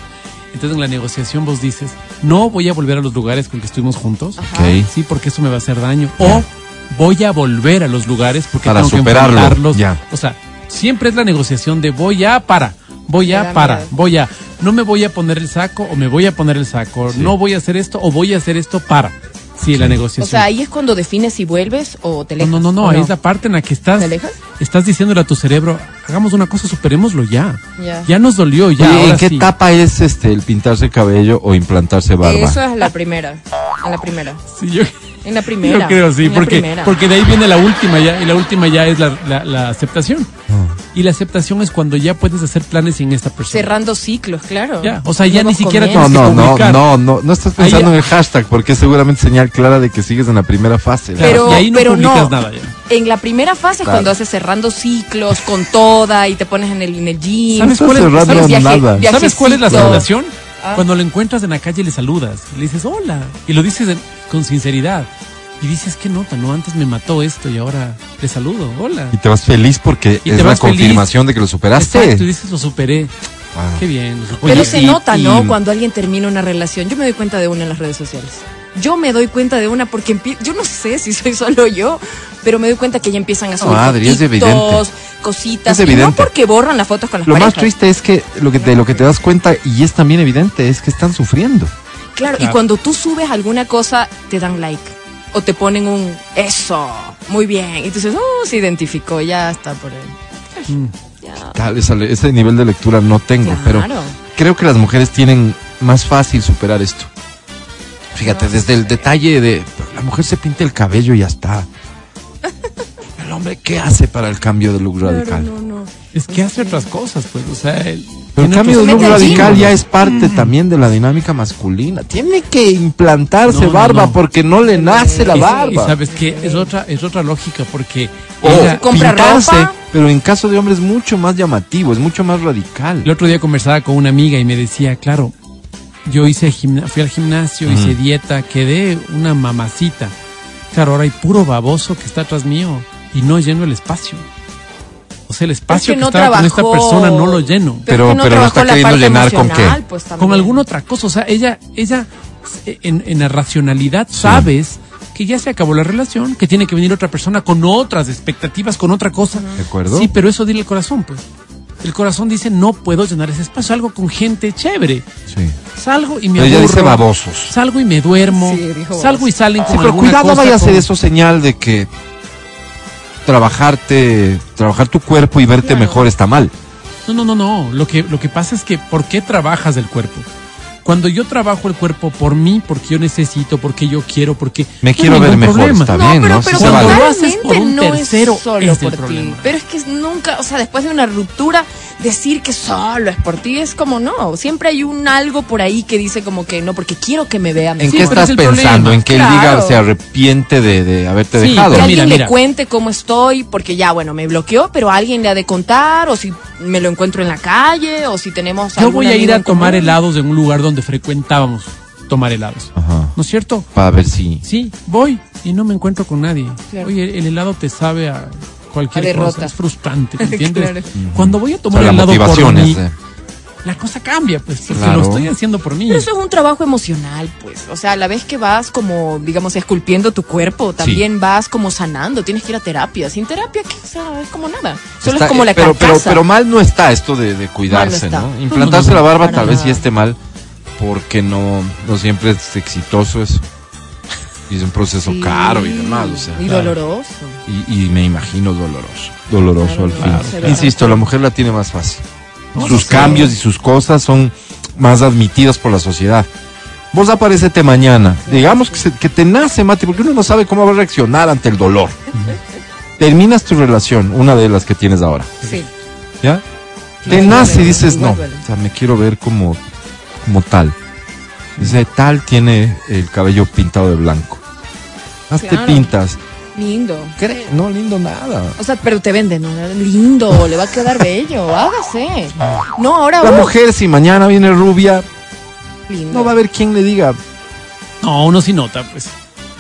Entonces en la negociación vos dices, no voy a volver a los lugares con que estuvimos juntos, sí, porque eso me va a hacer daño. O voy a volver a los lugares porque Para tengo que superarlo, enfrentarlos. ya. O sea, siempre es la negociación de voy a para, voy a para, miedo. voy a, no me voy a poner el saco o me voy a poner el saco, Sí. no voy a hacer esto o voy a hacer esto para. Sí, la negociación. O sea, ahí es cuando defines si vuelves o te alejas. no, no, no, ¿o ahí es la parte en la que estás, ¿Te alejas? estás diciéndole a tu cerebro, hagamos una cosa, superémoslo ya. Ya. Ya nos dolió, ya. Oye, ahora ¿En qué sí. etapa es este el pintarse el cabello o implantarse barba? Eso es la primera. En la primera. Sí, yo, En la primera. yo creo, sí, en la porque, primera. porque de ahí viene la última ya, y la última ya es la, la- la aceptación. Ah. Y la aceptación es cuando ya puedes hacer planes sin esta persona. Cerrando ciclos, claro. Ya, o sea, ya ni siquiera No, no, no, no, no, no estás pensando Ahí- en el hashtag porque es seguramente señal clara de que sigues en la primera fase. ¿no? Claro, Pero, y ahí no pero publicas no. nada ya. En la primera fase es cuando haces cerrando ciclos con toda y te pones en el, en el gym. ¿Sabes cuál es- cerrando sabes, viaje- nada. viaje- ¿Sabes cuál es la Viajecito. Ah. Cuando lo encuentras en la calle le saludas, le dices hola, y lo dices en- con sinceridad. Y dices, qué nota, ¿no? Antes me mató esto y ahora le saludo, hola. Y te vas feliz porque Y es la feliz. confirmación de que lo superaste. Exacto, y dices, lo superé. Ah. Qué bien. Pero se y- nota, ¿no? y- Cuando alguien termina una relación. Yo me doy cuenta de una en las redes sociales. Yo me doy cuenta de una porque empie- yo no sé si soy solo yo, pero me doy cuenta que ya empiezan a subir Adri, es fotitos, evidente. Cositas. Es y no porque borran las fotos con las Lo más triste es que lo que de lo que te das cuenta y es también evidente es que están sufriendo. Claro, y Claro. cuando tú subes alguna cosa, te dan like. O te ponen un eso, muy bien. Y tú dices, oh, se identificó, ya está por él. Mm. Tal, ese, ese nivel de lectura no tengo, pero Claro. creo que las mujeres tienen más fácil superar esto. Fíjate, desde el detalle de la mujer se pinta el cabello y ya está. El hombre, ¿qué hace para el cambio de look radical? No, no. Es que hace otras cosas, pues, o sea, él Pero el cambio de look radical ya es parte también de la dinámica masculina. Tiene que implantarse No, barba no. porque no le nace la barba. Y sabes que es otra, es otra lógica porque O pintarse, ropa. pero en caso de hombre es mucho más llamativo, es mucho más radical. el otro día conversaba con una amiga y me decía, claro, yo hice gimna- fui al gimnasio, hice dieta, quedé una mamacita. Claro, ahora hay puro baboso que está atrás mío y no lleno el espacio. O sea, el espacio que que, no estaba con esta persona no lo lleno. Pero- es que no pero lo trabajó está queriendo llenar ¿con qué? pues, con alguna otra cosa. O sea, ella, ella en, en la racionalidad sabes que ya se acabó la relación, que tiene que venir otra persona con otras expectativas, con otra cosa. ¿De acuerdo? Sí, pero eso dile el corazón, pues. El corazón dice, no puedo llenar ese espacio, salgo con gente chévere. Sí. Salgo y me Ella aburro. dice babosos. Salgo y me duermo. Sí, dijo salgo y salen Sí, con pero alguna cuidado cosa vaya a ser con- eso señal de que trabajarte, trabajar tu cuerpo y verte Claro. mejor está mal. No, no, no, no. Lo que, lo que pasa es que, ¿por qué trabajas el cuerpo? Cuando yo trabajo el cuerpo por mí, porque yo necesito, porque yo quiero, porque... Me no quiero ver mejor, problema. está No, bien, pero, ¿no? pero Sí cuando vale. lo haces por un no tercero, es solo es el por ti. problema. Pero es que nunca, o sea, después de una ruptura, decir que solo es por ti es como no. Siempre hay un algo por ahí que dice como que no, porque quiero que me vea ¿En mejor. Sí, qué estás es pensando? problema. ¿En que él diga Claro. se arrepiente de, de haberte Sí, dejado? que alguien mira, le cuente cómo estoy, porque ya, bueno, me bloqueó, pero alguien le ha de contar, o si me lo encuentro en la calle, o si tenemos. Yo voy a ir a en tomar común. helados en un lugar donde frecuentábamos tomar helados. Ajá. ¿No es cierto? Para ver si... Sí, voy y no me encuentro con nadie. Claro. Oye, el helado te sabe a cualquier A derrota. cosa. Es frustrante, ¿me entiendes? Claro. Cuando voy a o tomar sea, la helado por mí, la cosa cambia, pues, porque Claro. lo estoy haciendo por mí. Pero eso es un trabajo emocional, pues. O sea, a la vez que vas como, digamos, esculpiendo tu cuerpo, también vas como sanando. Tienes que ir a terapia. Sin terapia, ¿qué? O sea, es como nada. Solo Está- es como la pero, pero, carcasa. pero mal no está esto de, de cuidarse. ¿no? No, Implantarse no, no, la barba tal vez sí esté mal porque no, no siempre es exitoso eso. Y es un proceso Sí. caro y demás, o sea. Y doloroso. Y, y me imagino doloroso. Doloroso Claro, al fin. Insisto, la mujer la tiene más fácil. No, sus cambios y sus cosas son más admitidas por la sociedad. Vos aparecete mañana. Digamos que, se- que te nace, Mati, porque uno no sabe cómo va a reaccionar ante el dolor. Terminas tu relación, una de las que tienes ahora. Sí. ¿Ya? Te nace y dices, no, o sea, me quiero ver como, como tal. Dice, tal tiene el cabello pintado de blanco. Haz te Claro. pintas. Lindo. Cree, no, lindo nada. O sea, pero te venden, ¿no? Lindo, le va a quedar bello, hágase. No, ahora La uh, mujer, si mañana viene rubia, lindo. no va a haber quien le diga. No, uno sí nota, pues.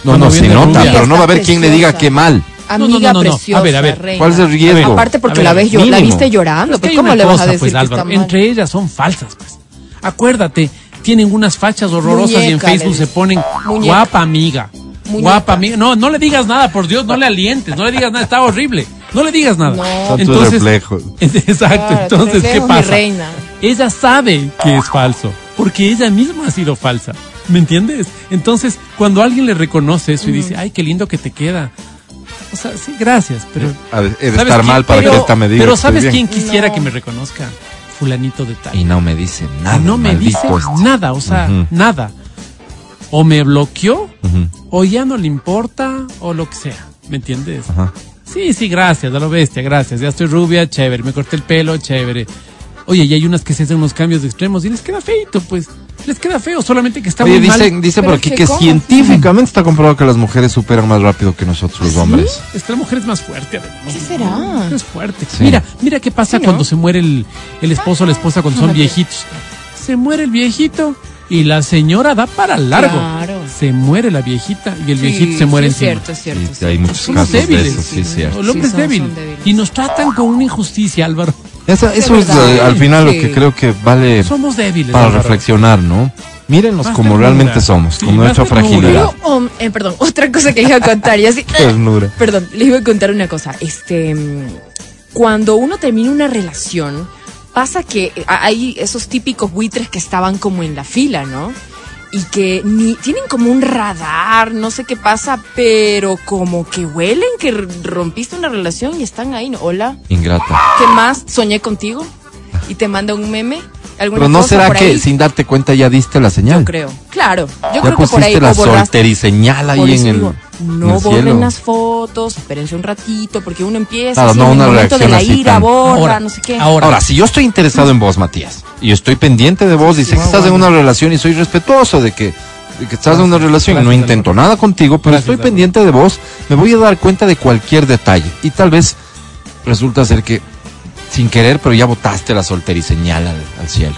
No, Cuando no, se viene nota, rubia. pero no va a haber Está quien le diga preciosa. qué mal. Amiga No, no, no, no, no. preciosa, A ver, a ver. reina. ¿Cuál es el riesgo? Aparte porque la ves yo, la viste llorando, pues ¿cómo le vas cosa, a decir pues, que Álvaro, está mal? entre ellas son falsas, pues. Acuérdate, tienen unas fachas horrorosas y en Facebook se ponen Muñeca. guapa amiga. Muñeca. Guapa amiga. No, no le digas nada, por Dios, no le alientes, no le digas nada, está horrible. No le digas nada. No. Reflejos. Exacto, Claro, entonces, ¿qué pasa? reina. Ella sabe que es falso, porque ella misma ha sido falsa. ¿Me entiendes? Entonces, cuando alguien le reconoce eso y dice, ay, qué lindo que te queda. O sea, sí, gracias, pero. He de ¿sabes estar quién? mal para Pero- que esta me diga. Pero ¿sabes quién quisiera No. que me reconozca? Fulanito de tal. Y no me dice nada. no me dice este. nada, o sea, nada. O me bloqueó, o ya no le importa, o lo que sea. ¿Me entiendes? Ajá. Sí, sí, gracias, a lo bestia, gracias. Ya estoy rubia, chévere. Me corté el pelo, chévere. Oye, y hay unas que se hacen unos cambios de extremos y les queda feito, pues. Les queda feo, solamente que está Oye, muy mal. dicen, dicen por Pero aquí que científicamente está comprobado que las mujeres superan más rápido que nosotros los hombres. Es que la mujer es más fuerte, además. ¿Qué será? Es fuerte. Sí. Mira, mira qué pasa Sí, ¿no? cuando se muere el, el esposo o la esposa cuando son viejitos. Se muere el viejito y la señora da para largo. Claro. Se muere la viejita y el Sí, viejito se muere sí, es encima. cierto, es cierto. Sí, hay muchos Somos casos de débiles. eso, sí, es cierto. El hombre Sí, es son- débil. son débiles. Y nos tratan con una injusticia, Álvaro. Eso, eso es verdad. al final Sí. lo que creo que vale Somos débiles. para Álvaro. reflexionar, ¿no? Mírenos Más como ternura. realmente somos, Sí, con nuestra ternura. fragilidad. Pero, um, eh, perdón, otra cosa que les iba a contar. y así, Ternura. Perdón, les iba a contar una cosa. Este, mm, cuando uno termina una relación, pasa que eh, hay esos típicos buitres que estaban como en la fila, ¿no? Y que ni tienen como un radar, no sé qué pasa, pero como que huelen que rompiste una relación y están ahí. ¿no? Hola, Ingrata. ¿qué más? Soñé contigo y te manda un meme. ¿Alguna Pero no cosa será por que ahí? sin darte cuenta ya diste la señal. Yo creo, claro. Yo ya creo que por ahí pusiste la solteriseñal ahí en el, no borren las fotos, espérense un ratito, porque uno empieza Claro, así no en el momento de la ira, tan- borra, Ahora, no sé qué. ahora. Ahora, si yo estoy interesado en vos, Matías, y estoy pendiente de vos, y sé que estás en una relación y soy respetuoso de que, de que estás en una relación y no Gracias, intento nada contigo, pero Gracias, estoy pendiente de vos, me voy a dar cuenta de cualquier detalle. Y tal vez resulta ser que, sin querer, pero ya botaste la solteriseñal al, al cielo.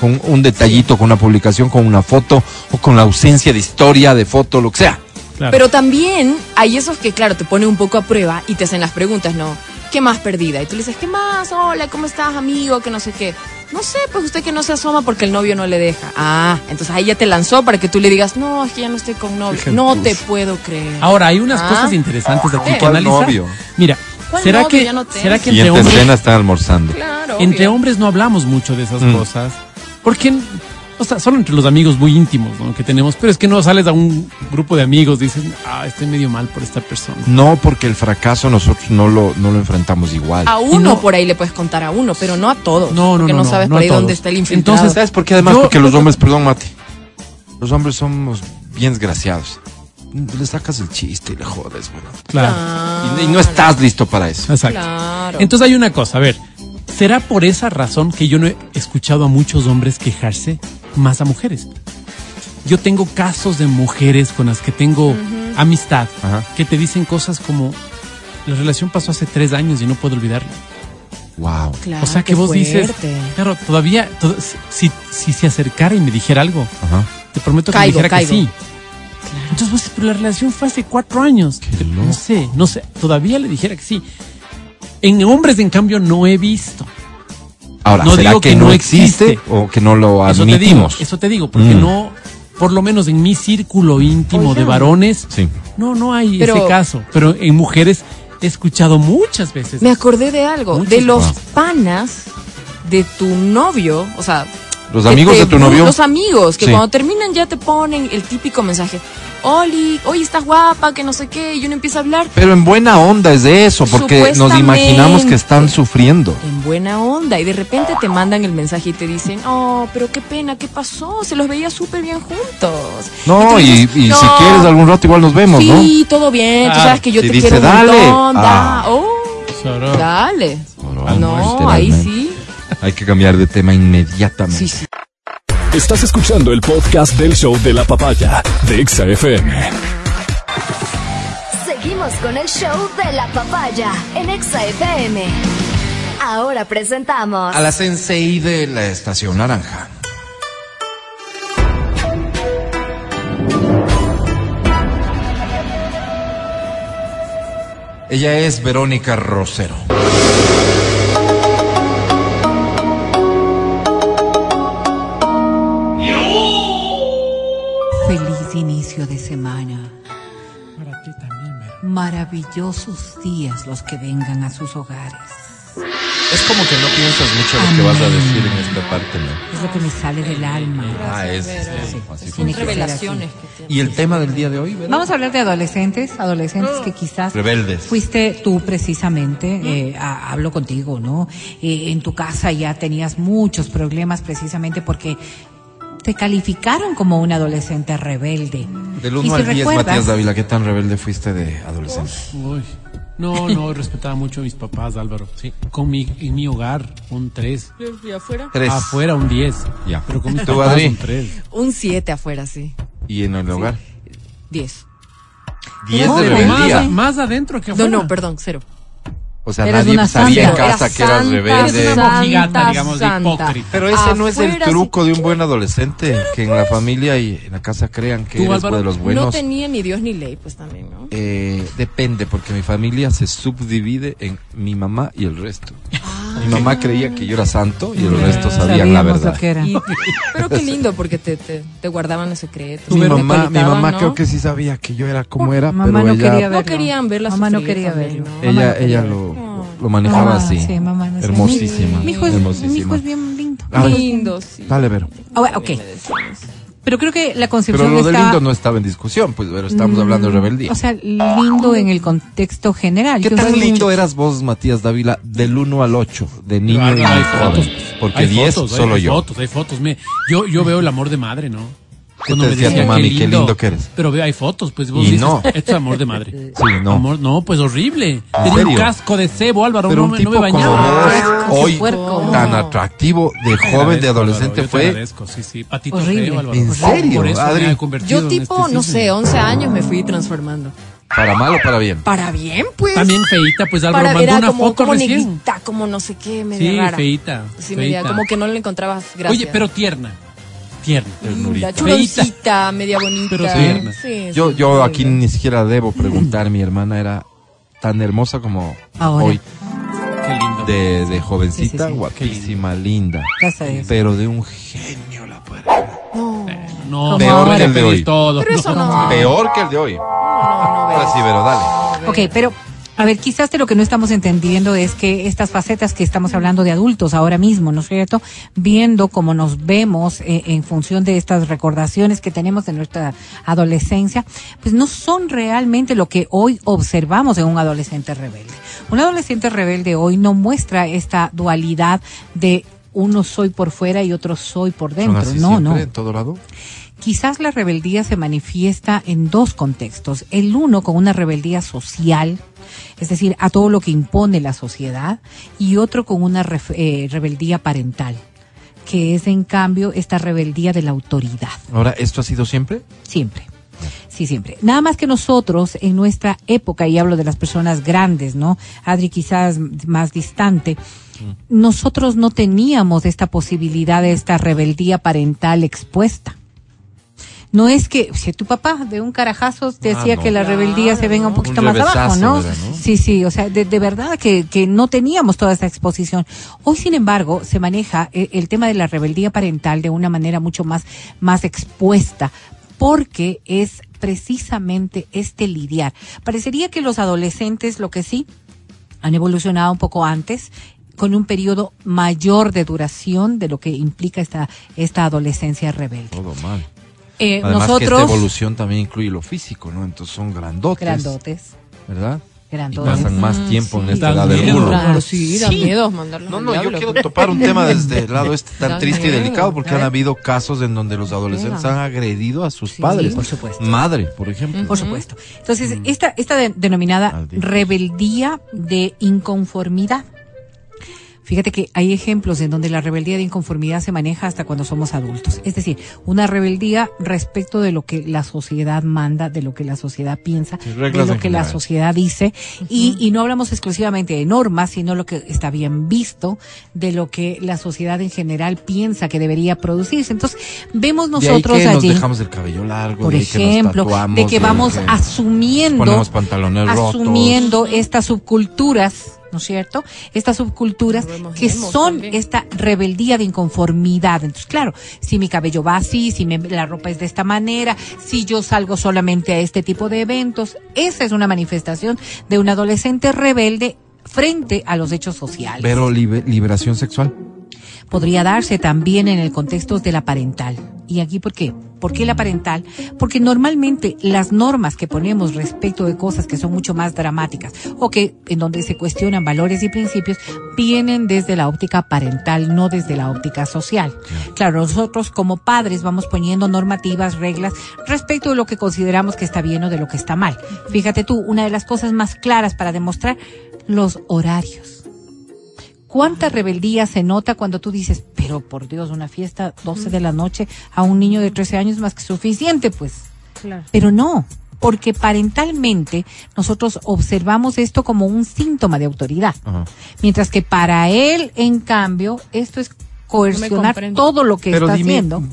Con un detallito, con una publicación, con una foto, o con la ausencia de historia, de foto, lo que sea. Claro. Pero también hay esos que, claro, te ponen un poco a prueba y te hacen las preguntas, ¿no? ¿qué más perdida? Y tú le dices, ¿qué más? Hola, ¿cómo estás, amigo? Que no sé qué. No sé, pues usted que no se asoma porque el novio no le deja. Ah, entonces ahí ya te lanzó para que tú le digas, no, es que ya no estoy con novio. No te puedo creer. Ahora, hay unas Ah. cosas interesantes aquí que ¿Cuál analizar. novio? Mira, ¿Cuál ¿será novio? que, Ya no. ¿será que entre hombres, escena están almorzando. Claro. entre hombres no hablamos mucho de esas Mm. cosas? Porque, o sea, solo entre los amigos muy íntimos ¿no? que tenemos, pero es que no sales a un grupo de amigos, dices, ah, estoy medio mal por esta persona. No, porque el fracaso nosotros no lo, no lo enfrentamos igual. A uno no- por ahí le puedes contar a uno, pero no a todos. No, no, porque no, sabes no por ahí dónde está el infiltrado. Entonces, ¿Sabes por qué? Además, Yo- porque los hombres, perdón, Mati, los hombres somos bien desgraciados. Le sacas el chiste y le jodes, bueno. Claro. Y, y no estás listo para eso. Exacto. Claro. Entonces hay una cosa, a ver, ¿será por esa razón que yo no he escuchado a muchos hombres quejarse más a mujeres? Yo tengo casos de mujeres con las que tengo amistad Ajá. que te dicen cosas como, la relación pasó hace tres años y no puedo olvidarla. Wow. Claro, o sea que vos dices, fuerte. claro, todavía, to- si, si se acercara y me dijera algo, Ajá. te prometo que Caigo, me dijera caigo. que sí. Entonces, vos dices, pero la relación fue hace cuatro años. Qué No loco. sé, no sé, todavía le dijera que sí. En hombres, en cambio, no he visto. Ahora, No ¿será digo que, que no existe, existe. o que no lo Eso te digo, admitimos? eso te digo, porque Mm. no, por lo menos en mi círculo íntimo de varones, Sí. no, no hay Pero- ese caso. Pero en mujeres he escuchado muchas veces. Me acordé de algo, de los Wow. panas de tu novio, o sea, Los amigos te de tu novio. Los amigos, que Sí. cuando terminan ya te ponen el típico mensaje. Oli, hoy estás guapa, que no sé qué, y uno empieza a hablar Pero en buena onda es de eso, porque nos imaginamos que están sufriendo. en buena onda y de repente te mandan el mensaje y te dicen, oh, pero qué pena, ¿qué pasó? Se los veía súper bien juntos. No, y, dices, y si "No, quieres algún rato igual nos vemos, ¿no? Sí, todo bien, tú Claro. sabes que yo Si te dice, quiero un "Dale". montón, da, Ah. oh, dale. No, ahí sí. Hay que cambiar de tema inmediatamente. Sí, sí. Estás escuchando el podcast del show de la papaya de Exa FM. Seguimos con el show de la papaya en Exa FM. Ahora presentamos A la sensei de la estación naranja. Ella es Verónica Rosero. Maravillosos días los que vengan a sus hogares. Es como que no piensas mucho lo que vas a decir en esta parte, ¿no? Es lo que me sale del alma. Ah, es. Vero. sí, así Tiene fue. que ser Revelaciones así. que. ¿Y el tema del día de hoy, Vero? Vamos a hablar de adolescentes, adolescentes que quizás Rebeldes. fuiste tú precisamente, eh, a- hablo contigo, ¿no? Eh, en tu casa ya tenías muchos problemas precisamente porque te calificaron como un adolescente rebelde. Del Y 1 si al 10, recuerdas- Matías Dávila, ¿qué tan rebelde fuiste de adolescente? Uy. No, no, respetaba mucho a mis papás, Álvaro. Sí. Con mi, en mi hogar, un 3. ¿Y afuera? Tres. Afuera, un 10. Ya. Pero con mis ¿Tú, papás, Adri? un 3. Un 7 afuera, sí. ¿Y en el hogar? 10. 10 No, de rebeldía. Más, más adentro que No, afuera. no, perdón, cero. O sea, Eras nadie una sabía en casa Era que eras santa, rebelde. Eres una mojigata, digamos, de santa. hipócrita. Pero ese no es el truco de un buen adolescente, que en la familia y en la casa crean que ¿Tú, eres Álvaro? de los No buenos. tenía ni Dios ni ley, pues también, ¿no? Eh, depende, porque mi familia se subdivide en mi mamá y el resto. Mi mamá creía que yo era santo y el resto sabían la verdad. lo que era. Y- pero qué lindo, porque te, te, te guardaban los secretos. Mi mamá, mi mamá ¿no? creo que sí sabía que yo era como era, Mamá pero no ella, quería verlo. No querían verla Mamá no quería verlo. ¿no? Ella, no ella lo, lo manejaba Mamá, así. sí, mamá no sé. Hermosísima. Mi hijo, es, hermosísima. mi hijo es bien lindo. Lindo, sí. Dale, Vero. Ah, bueno, ok. Pero creo que la Pero concepción lo de lindo no estaba en discusión, pues, pero estamos hablando de rebeldía. O sea, lindo en el contexto general. ¿Qué tan lindo mucho- eras vos, Matías Dávila, del 1 al 8, de niño Claro, y hay fotos. Porque Hay 10 fotos, hay- solo hay yo. fotos, hay fotos. Me- yo, yo veo el amor de madre, ¿no? ¿Qué te decía tu mami? Qué lindo que eres. Pero veo, hay fotos, pues vos Y dices, no. esto es amor de madre. Sí, no. Amor, no, pues horrible. Tenía serio? un casco de cebo, Álvaro, Pero no, un me- tipo no me como bañaba. vos, Qué hoy puerco. tan atractivo, de joven, de adolescente fue. sí, sí. Patito Horrible. feo, Álvaro. ¿En serio, Adri? me Yo tipo, este no sé, 11 años me fui transformando. ¿Para mal o para bien? Para bien, pues. También feita, pues Álvaro Para, mandó era una como, foto como recién. negrita, como no sé qué, media Sí, rara. feita. Sí, media, feita. como que no le encontrabas gracia. Oye, pero tierna. Tierna. Ternurita. churoncita, media bonita. Pero tierna. Sí, Yo, sí, yo sí. aquí ni siquiera debo preguntar, mi hermana era tan hermosa como Ahora. hoy. de, de jovencita, Sí, sí, sí. guapísima, linda. Pero de un genio la pareja. No, Peor no, que el de hoy. Todo. Pero eso no. Peor que el de hoy. Ahora sí, pero dale. Ok, pero a ver, quizás de lo que no estamos entendiendo es que estas facetas que estamos hablando de adultos ahora mismo, ¿no es cierto? Viendo cómo nos vemos eh, en función de estas recordaciones que tenemos de nuestra adolescencia, pues no son realmente lo que hoy observamos en un adolescente rebelde. Un adolescente rebelde hoy no muestra esta dualidad de uno soy por fuera y otro soy por ¿Son dentro. así No, siempre, no. en todo lado? Quizás la rebeldía se manifiesta en dos contextos. El uno con una rebeldía social, es decir, a todo lo que impone la sociedad, y otro con una eh, rebeldía parental, que es en cambio esta rebeldía de la autoridad. Ahora, ¿esto ha sido siempre? Siempre. Sí, siempre. Nada más que nosotros en nuestra época, y hablo de las personas grandes, ¿no? Adri quizás más distante, nosotros no teníamos esta posibilidad de esta rebeldía parental expuesta. No es que si tu papá de un carajazo te Ah, decía no. que la rebeldía se venga un poquito Un más abajo, ¿no? era, ¿no? Sí, sí, o sea, de, de verdad que, que no teníamos toda esta exposición. Hoy, sin embargo, se maneja eh, el tema de la rebeldía parental de una manera mucho más, más expuesta, porque es precisamente este lidiar. Parecería que los adolescentes, lo que sí, han evolucionado un poco antes con un periodo mayor de duración de lo que implica esta, esta adolescencia rebelde. Todo mal. Eh, Además que nosotros, esta evolución también incluye lo físico, ¿no? Entonces son grandotes. grandotes, ¿Verdad? Y grandotes. pasan más tiempo en esta Da edad del. Claro, sí, da miedo mandarlos No, no, yo quiero topar un tema desde el lado este tan triste y delicado porque han habido casos en donde los adolescentes han agredido a sus Sí, padres. por supuesto. Madre, por ejemplo. Por supuesto. Entonces, esta, esta de- denominada rebeldía de inconformidad. Fíjate que hay ejemplos en donde la rebeldía de inconformidad se maneja hasta cuando somos adultos. Es decir, una rebeldía respecto de lo que la sociedad manda, de lo que la sociedad piensa, Sí, de lo que la sociedad dice. y, y no hablamos exclusivamente de normas, sino lo que está bien visto, de lo que la sociedad en general piensa que debería producirse. Entonces, vemos De ahí nosotros que nos allí dejamos el cabello largo, por de ahí que nos ejemplo, tatuamos, de que vamos que asumiendo, rotos. asumiendo estas subculturas, ¿no es cierto? Estas subculturas que son también. esta rebeldía de inconformidad. Entonces, claro, si mi cabello va así, si me- la ropa es de esta manera, si yo salgo solamente a este tipo de eventos, esa es una manifestación de un adolescente rebelde frente a los hechos sociales Pero libe- liberación sexual. Podría darse también en el contexto de la parental. ¿Y aquí por qué? ¿Por qué la parental? Porque normalmente las normas que ponemos respecto de cosas que son mucho más dramáticas o que en donde se cuestionan valores y principios vienen desde la óptica parental, no desde la óptica social. Claro, nosotros como padres vamos poniendo normativas, reglas respecto de lo que consideramos que está bien o de lo que está mal. Fíjate tú, una de las cosas más claras para demostrar los horarios. ¿Cuánta rebeldía se nota cuando tú dices, pero por Dios, una fiesta 12 de la noche a un niño de 13 años es más que suficiente, pues? Claro. Pero no, porque parentalmente nosotros observamos esto como un síntoma de autoridad. Ajá. Mientras que para él, en cambio, esto es coercionar todo lo que Pero está dime, haciendo.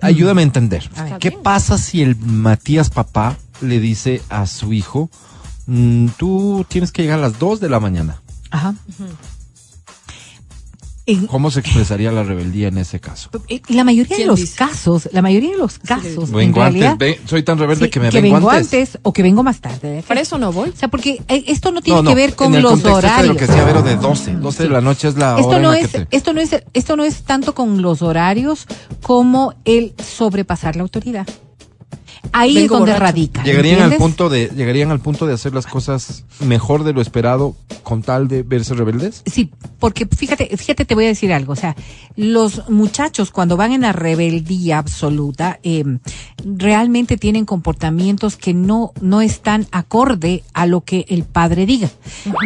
Ayúdame a entender. A ver. ¿Qué pasa si el Matías papá le dice a su hijo, mm, tú tienes que llegar a las 2 de la mañana? Ajá. En- ¿Cómo se expresaría la rebeldía en ese caso? en la mayoría de ¿Quién los dice? casos, la mayoría de los casos, en Vengo antes, realidad, ve- soy tan rebelde sí, que me que vengo, vengo antes. antes o que vengo más tarde. Para eso no voy. O sea, porque eh, esto no tiene No, no, que ver con en el los este horarios. lo que decía Vero de 12. 12 de la noche es la esto hora no en la es, que te... esto no es, esto no es tanto con los horarios como el sobrepasar la autoridad. Ahí Vengo es donde borracho. radica. Llegarían al punto de llegarían al punto de hacer las cosas mejor de lo esperado con tal de verse rebeldes. Sí, porque fíjate, fíjate, te voy a decir algo. O sea, los muchachos cuando van en la rebeldía absoluta, eh, realmente tienen comportamientos que no, no están acorde a lo que el padre diga.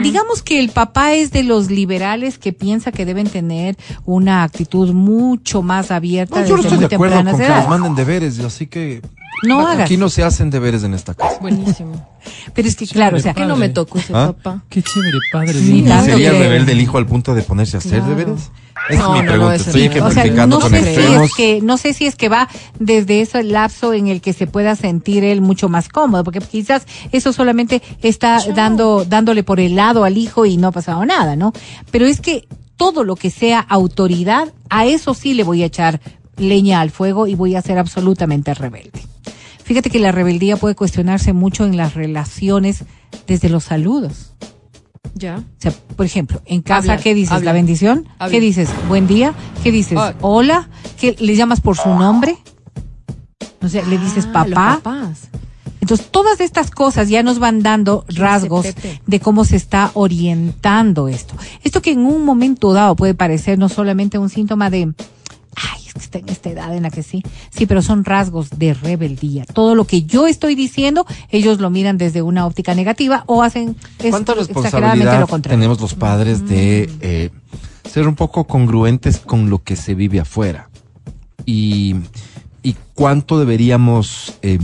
Digamos que el papá es de los liberales que piensa que deben tener una actitud mucho más abierta No, yo no desde estoy muy de acuerdo con que les manden deberes, así que No hagas. aquí no se hacen deberes en esta casa. Buenísimo. Pero es que claro, o sea, ¿Por qué no me tocó ese ¿Ah? papá? Qué chévere, padre. Dios. tanto ¿Sería que- rebelde el hijo al punto de ponerse a hacer Claro. deberes? Esa No, es mi no, pregunta. no, eso Estoy no. O sea, ejemplificando no con sé, si es que, no sé si es que va desde ese lapso en el que se pueda sentir él mucho más cómodo, porque quizás eso solamente está dando, dándole por el lado al hijo y no ha pasado nada, ¿no? Pero es que todo lo que sea autoridad, a eso sí le voy a echar leña al fuego y voy a ser absolutamente rebelde. Fíjate que la rebeldía puede cuestionarse mucho en las relaciones desde los saludos. Ya. O sea, por ejemplo, en casa, Hablar, ¿qué dices? hablar. ¿La bendición? Hablar. ¿Qué dices? ¿Buen día? ¿Qué dices? Ah. ¿Hola? ¿Qué le llamas por su nombre? O sea, le dices Ah, papá. papás. Entonces, todas estas cosas ya nos van dando rasgos de cómo se está orientando esto. Esto que en un momento dado puede parecer no solamente un síntoma de, está en esta edad en la que sí, sí, pero son rasgos de rebeldía. Todo lo que yo estoy diciendo, ellos lo miran desde una óptica negativa o hacen ¿Cuánta exageradamente responsabilidad lo contrario. tenemos los padres de eh, ser un poco congruentes con lo que se vive afuera? Y, y cuánto deberíamos eh,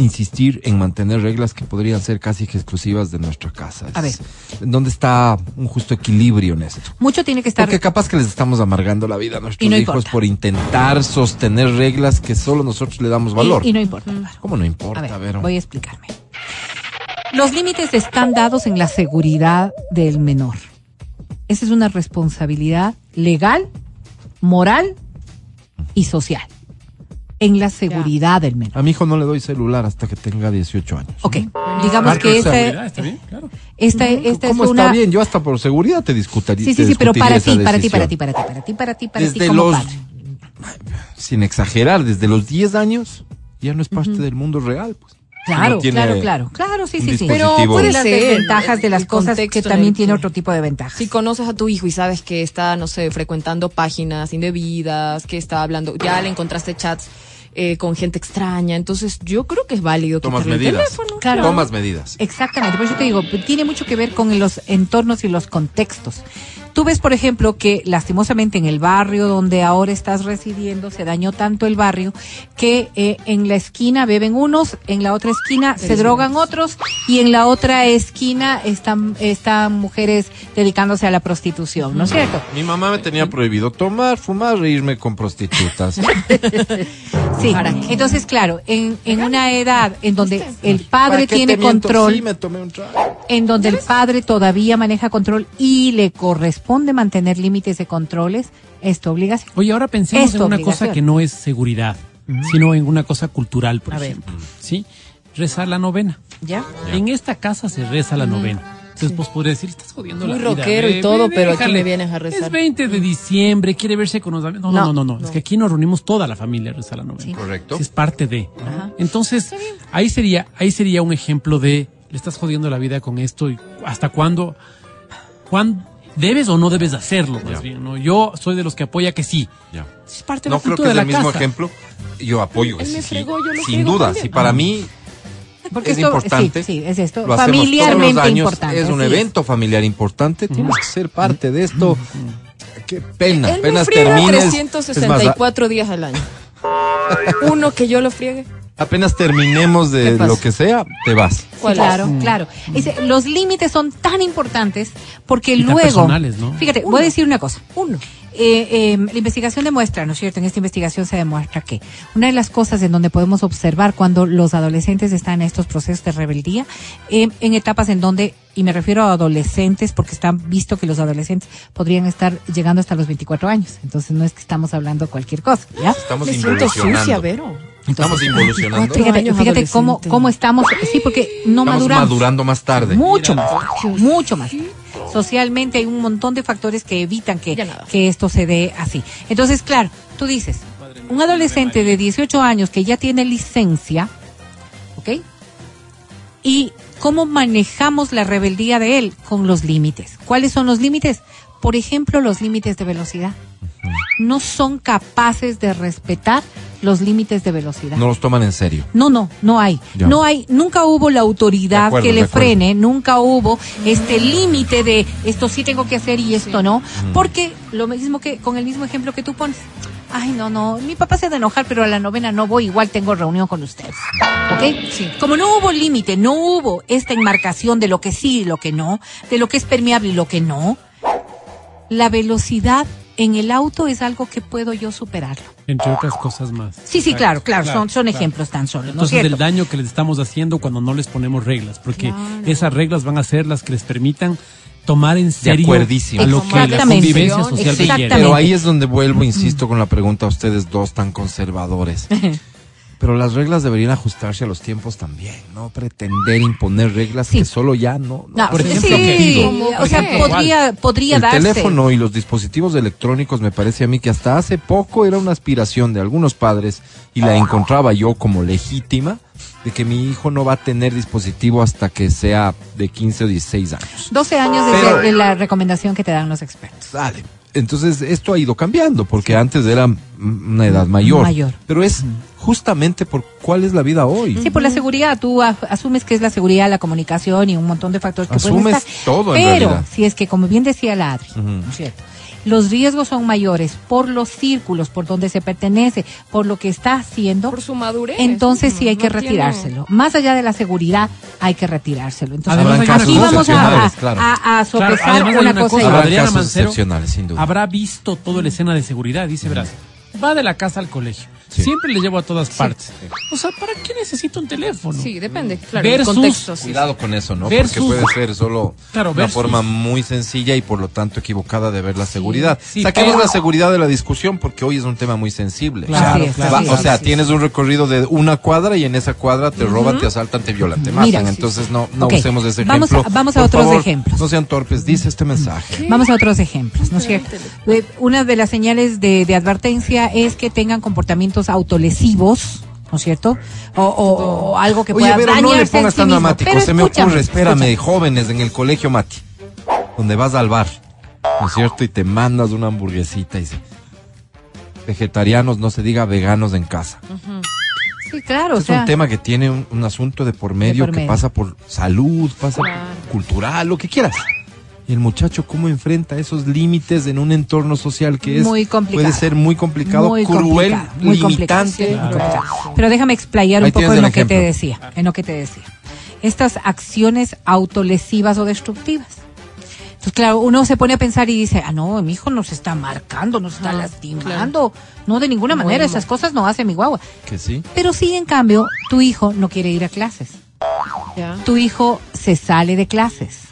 insistir en mantener reglas que podrían ser casi que exclusivas de nuestra casa. A ver. ¿Dónde está un justo equilibrio en esto? Mucho tiene que estar Porque capaz que les estamos amargando la vida a nuestros no hijos importa. por intentar sostener reglas que solo nosotros le damos valor. Y, y no importa. Álvaro. ¿Cómo no importa? A ver, Vero? voy a explicarme. Los límites están dados en la seguridad del menor. Esa es una responsabilidad legal, moral y social. En la seguridad del menor. A mi hijo no le doy celular hasta que tenga 18 años. Ok, digamos Marca que esta, está bien, claro. esta, esta es ¿Cómo está una... bien? Yo hasta por seguridad te discutiría. Sí, sí, sí, pero para ti, para ti, para ti, para ti, para ti, para ti, para ti, como los, padre. sin exagerar, desde los 10 años ya no es parte del mundo real. Pues. Claro, no claro, claro, claro, sí, sí, sí. Pero puede las ser desventajas de las cosas que también el tiene otro tipo de ventajas. Si conoces a tu hijo y sabes que está, no sé, frecuentando páginas indebidas, que está hablando, ya le encontraste chats eh, con gente extraña, entonces yo creo que es válido Tomas quitarle el medidas. teléfono. Claro. Tomas medidas. Exactamente, por eso te digo, tiene mucho que ver con los entornos y los contextos. Tú ves, por ejemplo, que lastimosamente en el barrio donde ahora estás residiendo se dañó tanto el barrio que eh, en la esquina beben unos, en la otra esquina se drogan otros y en la otra esquina están, están mujeres dedicándose a la prostitución, ¿no es cierto? Mi mamá me tenía prohibido tomar, fumar e irme con prostitutas. Sí. ¿Para qué? Entonces, claro, en, en una edad en donde el ¿Para padre tiene control, Sí, me tomé un trago. en donde el padre todavía maneja control y le corresponde mantener límites de controles, es tu obligación. Oye, ahora pensemos en una obligación. cosa que no es seguridad, sino en una cosa cultural, por A ver. ejemplo. ¿Sí? Rezar la novena. ¿Ya? En esta casa se reza la novena. Entonces, pues podría decir, estás jodiendo Muy la vida. rockero y todo, ve, pero aquí déjale. me vienes a rezar. Es 20 de diciembre, quiere verse con los amigos. No, no, no, no, no, Es que aquí nos reunimos toda la familia a rezar la novena. Sí. Correcto. Sí, es parte de. Entonces, ahí sería, ahí sería un ejemplo de le estás jodiendo la vida con esto y hasta cuándo, cuándo debes o no debes hacerlo, más Ya. bien, ¿no? Yo soy de los que apoya que sí. Ya. Es parte de No la creo que es el mismo casa. ejemplo. Yo apoyo Él ese, me sí, fregó, yo lo sin frego duda. Si para mí Porque es esto, importante. Sí, sí, es esto. lo todos los Familiarmente años, importante. Es un evento familiar importante. Tienes que ser parte de esto. Qué pena. Él apenas termines. es 364 días al año. Uno que yo lo friegue. más, apenas terminemos de lo que sea, te vas. Claro, claro. Dice, los límites son tan importantes porque Y tan luego, personales, ¿no? fíjate, voy a decir una cosa. Uno. Eh, eh, la investigación demuestra, ¿no es cierto? En esta investigación se demuestra que una de las cosas en donde podemos observar cuando los adolescentes están en estos procesos de rebeldía, eh, en etapas en donde, y me refiero a adolescentes, porque están visto que los adolescentes podrían estar llegando hasta los 24 años. Entonces no es que estamos hablando cualquier cosa, ¿ya? Estamos Me siento involucionando. sucia, Vero. Estamos involucionando. Fíjate, cómo, cómo estamos, sí, porque no Estamos maduramos. madurando más tarde. Mucho más, mucho más. Socialmente hay un montón de factores que evitan que, que esto se dé así. Entonces, claro, tú dices, un adolescente de 18 años que ya tiene licencia, ¿ok? ¿Y cómo manejamos la rebeldía de él? Con los límites. ¿Cuáles son los límites? Por ejemplo, los límites de velocidad. No son capaces de respetar los límites de velocidad. No los toman en serio. No, no, no hay. Ya. No hay, nunca hubo la autoridad acuerdo, que le frene, nunca hubo este límite de esto sí tengo que hacer y esto no, porque lo mismo que con el mismo ejemplo que tú pones. Ay, no, no, mi papá se ha de enojar, pero a la novena no voy, igual tengo reunión con ustedes. ¿Ok? Como no hubo límite, no hubo esta enmarcación de lo que sí y lo que no, de lo que es permeable y lo que no, la velocidad en el auto es algo que puedo yo superarlo. Entre otras cosas más. Sí, sí, claro, claro, son, son claro. ejemplos tan solo, ¿no es Entonces, cierto? del daño que les estamos haciendo cuando no les ponemos reglas, porque Claro. esas reglas van a ser las que les permitan tomar en serio a lo que la Exactamente. convivencia social. Pero ahí es donde vuelvo, insisto, con la pregunta a ustedes dos tan conservadores. Pero las reglas deberían ajustarse a los tiempos también, no pretender imponer reglas Sí. que solo ya no. no. No, Por ejemplo, sí, ¿qué? o sea, podría, podría el darse. teléfono y los dispositivos electrónicos me parece a mí que hasta hace poco era una aspiración de algunos padres y la encontraba yo como legítima de que mi hijo no va a tener dispositivo hasta que sea de 15 o 16 años. 12 años Pero- la recomendación que te dan los expertos. Dale. Entonces esto ha ido cambiando porque antes era una edad mayor. Mayor. Pero es justamente por cuál es la vida hoy. Sí, por la seguridad, tú asumes que es la seguridad, la comunicación y un montón de factores que Asumes pueden estar. todo, en Pero realidad. si es que, como bien decía la Adri, ¿no es cierto? Los riesgos son mayores por los círculos, por donde se pertenece, por lo que está haciendo. Por su madurez. Entonces sí hay que No tiene- retirárselo. Más allá de la seguridad, hay que retirárselo. Entonces, Además, aquí vamos a, a, excepcionales, claro. a- a Claro, sopesar una, una cosa, cosa, y Habrá otra. Adriana casos Mancero excepcionales, sin duda. Habrá visto toda la escena de seguridad, dice, verás, va de la casa al colegio. Sí. Siempre le llevo a todas partes. O sea, ¿para qué necesito un teléfono? Sí, depende. Claro, el Versus- contexto. sí. Cuidado con eso, ¿no? Versus- Porque puede ser solo Claro, una forma muy sencilla y por lo tanto equivocada de ver la seguridad. sí, Saquemos pero- la seguridad de la discusión porque hoy es un tema muy sensible. Claro, claro. o sea, tienes un recorrido de una cuadra y en esa cuadra te roban, te asaltan, te violan, te matan. Mira, sí, Entonces no, no usemos ese vamos ejemplo. a- vamos a Por otros favor, ejemplos. No sean torpes, dice este mensaje. Vamos a otros ejemplos, ¿no es cierto? Una de las señales de, de advertencia es que tengan comportamientos autolesivos, ¿no es cierto? O, o- o algo que Oye, pueda pero no le pongas sí tan mismo. dramático, Pero se me ocurre, espérame, escúchame. jóvenes en el colegio Mati, donde vas al bar, ¿no es cierto? Y te mandas una hamburguesita y dice, vegetarianos, no se diga veganos en casa. Sí, claro, o es un tema que tiene un, un asunto de por medio por que pasa por salud, pasa Claro. por cultural, lo que quieras. Y el muchacho cómo enfrenta esos límites en un entorno social que es Muy complicado. puede ser muy complicado, muy cruel, complicado, muy complicado, limitante. muy. Pero déjame explayar Ahí un poco en lo que te decía, en lo que te decía. Estas acciones autolesivas o destructivas. Entonces, claro, uno se pone a pensar y dice, ah, no, mi hijo nos está marcando, nos está lastimando. No, de ninguna manera, Bueno. esas cosas no hace mi guagua. Que sí. Pero sí, en cambio, tu hijo no quiere ir a clases. Tu hijo se sale de clases.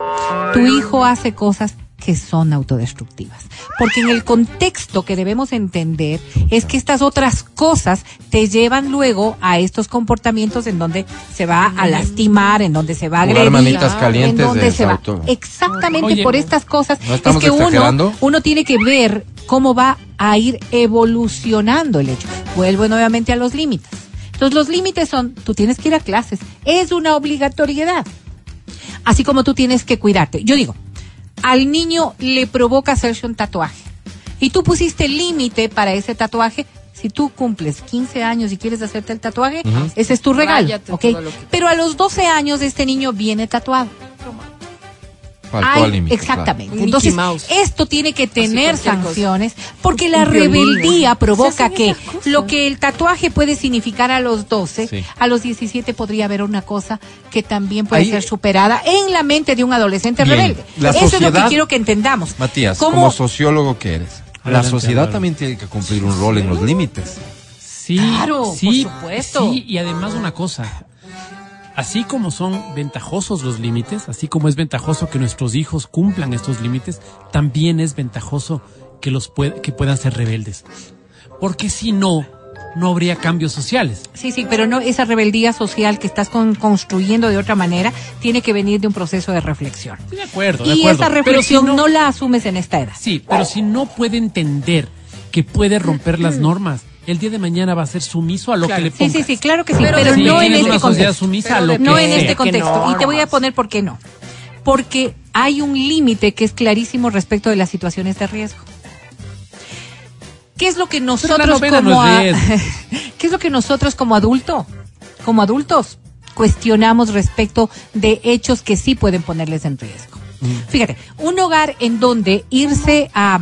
Tu hijo hace cosas que son autodestructivas. Porque en el contexto que debemos entender es que estas otras cosas te llevan luego a estos comportamientos en donde se va a lastimar, en donde se va a agredir, manitas en donde se va. Exactamente Oye, por estas cosas ¿no es estamos que uno, uno tiene que ver cómo va a ir evolucionando el hecho. Vuelvo nuevamente a los límites. Entonces los límites son, tú tienes que ir a clases, es una obligatoriedad. Así como tú tienes que cuidarte. Yo digo, al niño le provoca hacerse un tatuaje. Y tú pusiste límite para ese tatuaje. Si tú cumples 15 años y quieres hacerte el tatuaje, ese es tu regalo, Ráyate ¿ok? todo lo que- Pero a los 12 años este niño viene tatuado. Faltó Hay- al límite, exactamente. claro. Entonces, esto tiene que tener cosa. sanciones porque la rebeldía provoca que cosas. lo que el tatuaje puede significar a los 12, Sí. a los 17 podría haber una cosa que también puede Ahí- ser superada en la mente de un adolescente Bien. rebelde. La Eso es lo que quiero que entendamos. Matías, ¿Cómo- como sociólogo que eres, la sociedad también tiene que cumplir un rol en los límites. Sí, Claro, sí, por supuesto. Sí, y además una cosa, así como son ventajosos los límites, así como es ventajoso que nuestros hijos cumplan estos límites, también es ventajoso que los que puedan ser rebeldes. Porque si no, no habría cambios sociales. Sí, sí, pero no esa rebeldía social que estás con- construyendo de otra manera tiene que venir de un proceso de reflexión. Estoy de acuerdo, de Y acuerdo. esa si reflexión no, la asumes en esta edad. Sí, pero si no puede entender que puede romper las normas, el día de mañana va a ser sumiso a lo que le Sí, pongas. sí, sí, claro que sí, Pero pero, sí, no en este una sociedad contexto. sumisa Pero a lo que No en sea. este ¿Qué contexto. Y te voy a poner por qué no. Porque hay un límite que es clarísimo respecto de las situaciones de riesgo. ¿Qué es lo que nosotros como no a- es ¿Qué es lo que nosotros como adulto, como adultos cuestionamos respecto de hechos que sí pueden ponerles en riesgo? Mm. Fíjate, un hogar en donde irse a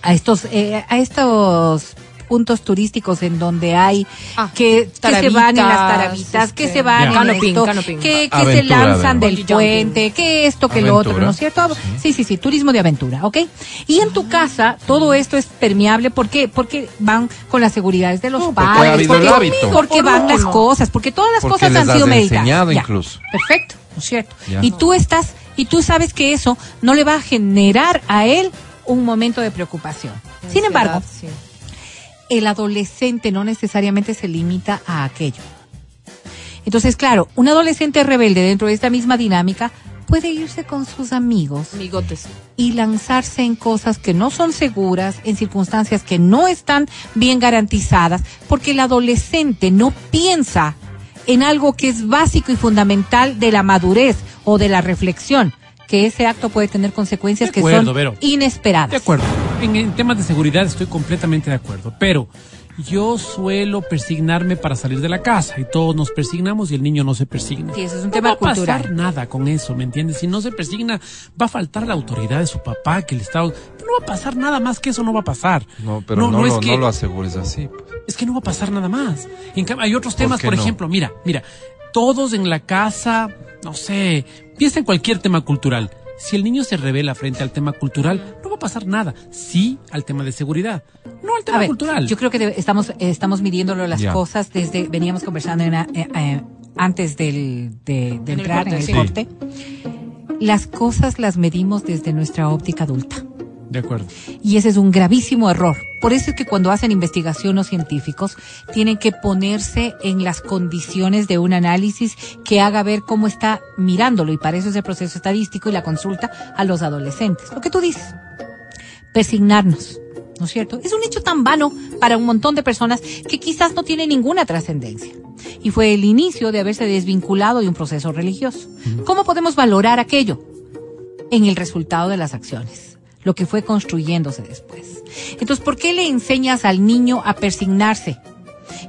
a estos eh, a estos puntos turísticos en donde hay Ah, que, que se van en las tarabitas, tarabitas, que este, se van en Canoping, esto, canoping. que, que se Aventura, lanzan de- del puente, que esto, que lo otro, Aventura. ¿no es cierto? Sí, sí, sí, turismo de aventura, ¿ok? Y en tu casa todo esto es permeable, ¿por qué? Porque van con las seguridades de los No, porque padres, porque, hábito. porque van las cosas, porque todas las Porque cosas les han has sido Ya. incluso. Perfecto, ¿no es cierto? Ya. Y tú estás, y tú sabes que eso no le va a generar a él un momento de preocupación. Sin embargo, Sí. El adolescente no necesariamente se limita a aquello. Entonces, claro, un adolescente rebelde dentro de esta misma dinámica puede irse con sus amigos Amigotes. y lanzarse en cosas que no son seguras, en circunstancias que no están bien garantizadas, porque el adolescente no piensa en algo que es básico y fundamental de la madurez o de la reflexión, que ese acto puede tener consecuencias que son Vero. inesperadas. De acuerdo. En, en temas de seguridad estoy completamente de acuerdo. Pero yo suelo persignarme para salir de la casa y todos nos persignamos y el niño no se persigna. Sí, eso es un no tema va a pasar cultural. nada con eso, ¿me entiendes? Si no se persigna, va a faltar la autoridad de su papá, que el Estado... No va a pasar nada más que eso, no va a pasar. No, pero no, es lo, que- no lo asegures así. pues. es que no va a pasar nada más. En cambio, hay otros ¿Por temas, por no? ejemplo, mira, mira, todos en la casa, no sé, piensa en cualquier tema cultural. Si el niño se revela frente al tema cultural, no va a pasar nada. Sí al tema de seguridad, no al tema A ver, cultural. yo creo que de- estamos, eh, estamos midiéndolo las cosas desde, veníamos conversando en eh, eh, antes del, de, de En el entrar corte, en el sí. corte. Las cosas las medimos desde nuestra óptica adulta. De acuerdo. Y ese es un gravísimo error. Por eso es que cuando hacen investigación los científicos tienen que ponerse en las condiciones de un análisis que haga ver cómo está mirándolo. Y para eso es el proceso estadístico y la consulta a los adolescentes. Lo que tú dices. Persignarnos. ¿No es cierto? Es un hecho tan vano para un montón de personas que quizás no tiene ninguna trascendencia. Y fue el inicio de haberse desvinculado de un proceso religioso. ¿Cómo podemos valorar aquello? en el resultado de las acciones, lo que fue construyéndose después. Entonces, ¿por qué le enseñas al niño a persignarse?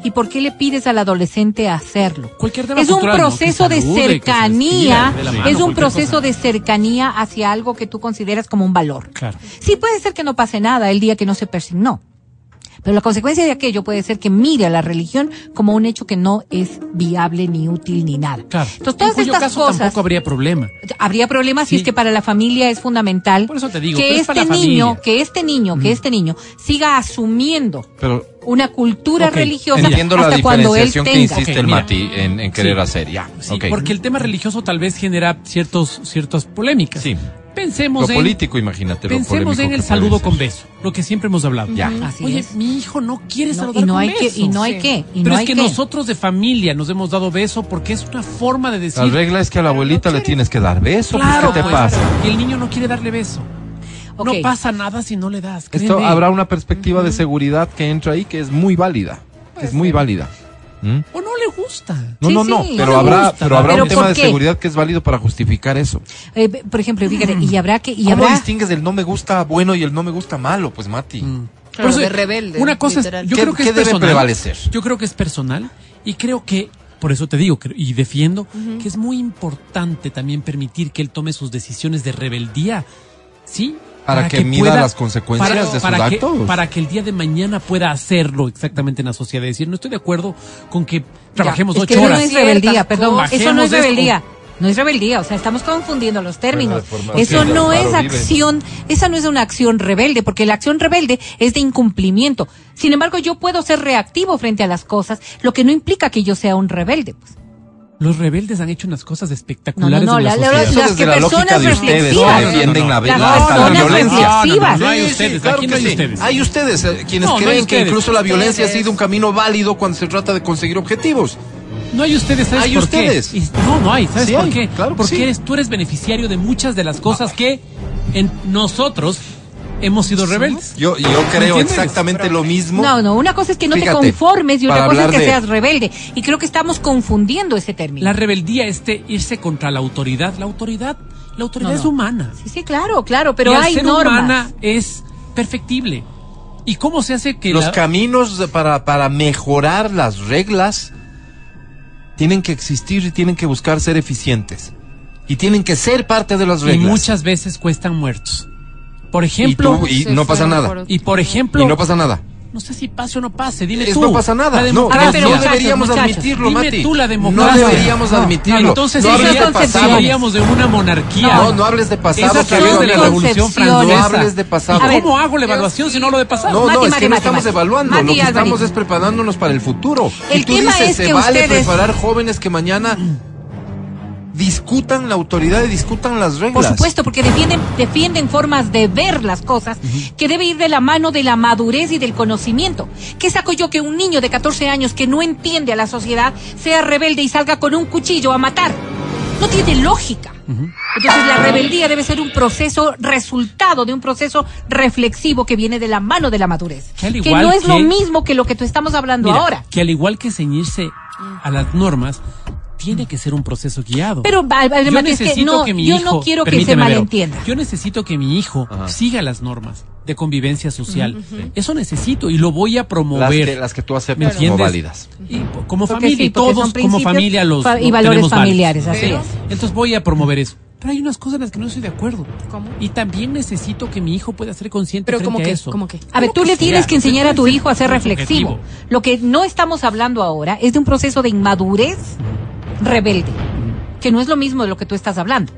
¿Y por qué le pides al adolescente hacerlo? Cualquier tema Es un cultural, ¿no? Que proceso de salude, que cercanía, de mano, es un proceso cosa. de cercanía hacia algo que tú consideras como un valor. Claro. Sí, puede ser que no pase nada el día que no se persignó. Pero la consecuencia de aquello puede ser que mire a la religión como un hecho que no es viable, ni útil, ni nada. Claro. Entonces, todas en cuyo estas caso cosas. tampoco habría problema. Habría problemas si es que para la familia es fundamental Por eso te digo, que este niño, que este niño, que este niño siga asumiendo Pero una cultura Ok, religiosa entiendo la hasta cuando él diferenciación que tenga. insiste Ok, el. Mati en, en querer Sí. hacer. Ya, Sí, ok. porque el tema religioso tal vez genera ciertos, ciertas polémicas. Sí. Pensemos Lo en, político, imagínate. pensemos en el que saludo con beso, lo que siempre hemos hablado. Ya. Así Oye, es. mi hijo no quiere No, saludar y no con hay que, beso. y no hay Sí. que, y Pero no es hay que que. nosotros de familia nos hemos dado beso porque es una forma de decir. La regla es que a la abuelita le tienes que dar beso. pues, claro, ¿Qué te pues, pasa? Y el niño no quiere darle beso. No pasa nada si no le das. Esto habrá una perspectiva de seguridad que entra ahí que es muy válida. que es muy válida. ¿Mm? O no le gusta. No, Sí, no, no, sí. pero No habrá, gusta, pero habrá ¿Pero un tema de seguridad que es válido para justificar eso. Eh, por ejemplo, fíjate, y habrá que, y ¿Cómo habrá. distingues el no me gusta bueno y el no me gusta malo? Pues Mati. Mm. Claro, Por de rebelde, Una cosa literal. es, yo ¿Qué- creo que qué es debe personal. prevalecer? Yo creo que es personal y creo que, por eso te digo y defiendo, que es muy importante también permitir que él tome sus decisiones de rebeldía, ¿sí? Para que mida las consecuencias de sus para que- actos. para que el día de mañana pueda hacerlo exactamente en la sociedad. Es decir, no estoy de acuerdo con que trabajemos Es ocho que eso no horas. es rebeldía, perdón, Bajemos eso no es esto. rebeldía. No es rebeldía, o sea, estamos confundiendo los términos. De forma- Eso no es vive. acción, esa no es una acción rebelde, porque la acción rebelde es de incumplimiento. Sin embargo, yo puedo ser reactivo frente a las cosas, lo que no implica que yo sea un rebelde. pues. Los rebeldes han hecho unas cosas No, no, espectaculares no, en la la- la- sociedad. Eso las que la personas de ustedes que reflexivas. defienden la, violencia. No, no hay ustedes, sí, claro aquí no hay ustedes. Hay ustedes, eh, quienes No, no creen que incluso la violencia ha sido un camino válido cuando se trata de conseguir objetivos. No hay ustedes, ¿sabes Hay por ustedes. qué? No, no hay, ¿sabes Sí por hay, qué? claro que Porque sí. eres, tú eres beneficiario de muchas de las cosas que en nosotros hemos sido rebeldes. Yo, yo creo exactamente lo mismo. No, no, una cosa es que no te conformes y otra cosa es que de- seas rebelde. Y creo que estamos confundiendo ese término. La rebeldía es de irse contra la autoridad. La autoridad, la autoridad No, es humana. Sí, sí, claro, claro, pero y hay ser normas. humana es perfectible. ¿Y cómo se hace que Los la- caminos para, para mejorar las reglas tienen que existir y tienen que buscar ser eficientes. Y tienen que ser parte de las y reglas. muchas veces cuestan muertos? Por y, ejemplo, tú- y Sí, no pasa nada. y por ejemplo, Y no pasa nada. No sé si pase o no pase, dime Es- tú. no pasa nada. La No, no, pero no deberíamos muchachos, admitirlo, dime Mati. tú la No democracia. deberíamos No. admitirlo. Entonces no esas son hablaríamos de una monarquía. No, no hables de pasado. Es a que ha través habido de la una revolución francesa. No hables de pasado. Ver, ¿Cómo hago la evaluación si no lo de pasado? No, Mati, no, es Mati, que no Mati, estamos Mati. evaluando. Mati lo que estamos es preparándonos para el futuro. El y tú tema dices, es se que vale ustedes- preparar jóvenes que mañana discutan la autoridad y discutan las reglas. Por supuesto, porque defienden, defienden formas de ver las cosas que debe ir de la mano de la madurez y del conocimiento. ¿Qué saco yo que un niño de 14 años que no entiende a la sociedad sea rebelde y salga con un cuchillo a matar? No tiene lógica. Entonces la rebeldía debe ser un proceso resultado de un proceso reflexivo que viene de la mano de la madurez. Que al Que igual no es lo mismo que lo que tú estamos hablando Mira, ahora. que al igual que ceñirse a las normas, tiene que ser un proceso guiado. Pero, va- yo es que necesito no, que mi yo hijo, no quiero que se Vero, malentienda. yo necesito que mi hijo Ajá. siga las normas de convivencia social. Eso necesito y lo voy a las promover. que, las que tú ¿Me aceptas como entiendes? válidas. Y como Porque familia sí, todos son como familia los fa- y valores válidos. familiares, así Pero- es. Entonces voy a promover eso. Pero hay unas cosas en las que no estoy de acuerdo. ¿Cómo? Y también necesito que mi hijo pueda ser consciente Pero frente como a que, eso. como que. A ver, tú le tienes que enseñar a tu hijo a ser reflexivo. Lo que no estamos hablando ahora es de un proceso de inmadurez rebelde, que no es lo mismo de lo que tú estás hablando.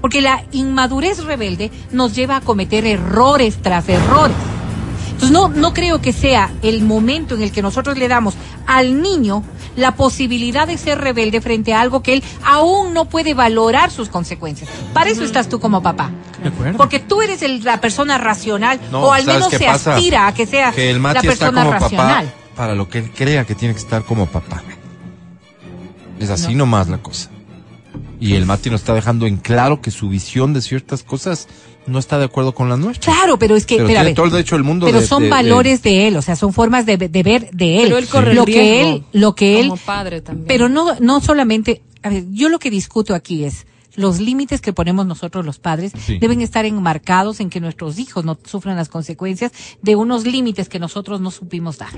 Porque la inmadurez rebelde nos lleva a cometer errores tras errores. Entonces no, no creo que sea el momento en el que nosotros le damos al niño la posibilidad de ser rebelde frente a algo que él aún no puede valorar sus consecuencias. Para eso estás tú como papá. De acuerdo. Porque tú eres el- la persona racional, No, o al ¿sabes menos se pasa? aspira a que sea Que el la está persona como racional. papá para lo que él crea que tiene que estar como papá. Es así nomás la cosa. Y el Mati nos está dejando en claro que su visión de ciertas cosas no está de acuerdo con la nuestra. Claro, pero es que, Pero pero, a tiene ver, todo el derecho del mundo pero de- son de- valores de, él, o sea, son formas de, de ver de él. Pero él corre lo el que él, lo que él, como padre también. pero no, no solamente, a ver, yo lo que discuto aquí es los límites que ponemos nosotros los padres Sí. deben estar enmarcados en que nuestros hijos no sufran las consecuencias de unos límites que nosotros no supimos dar.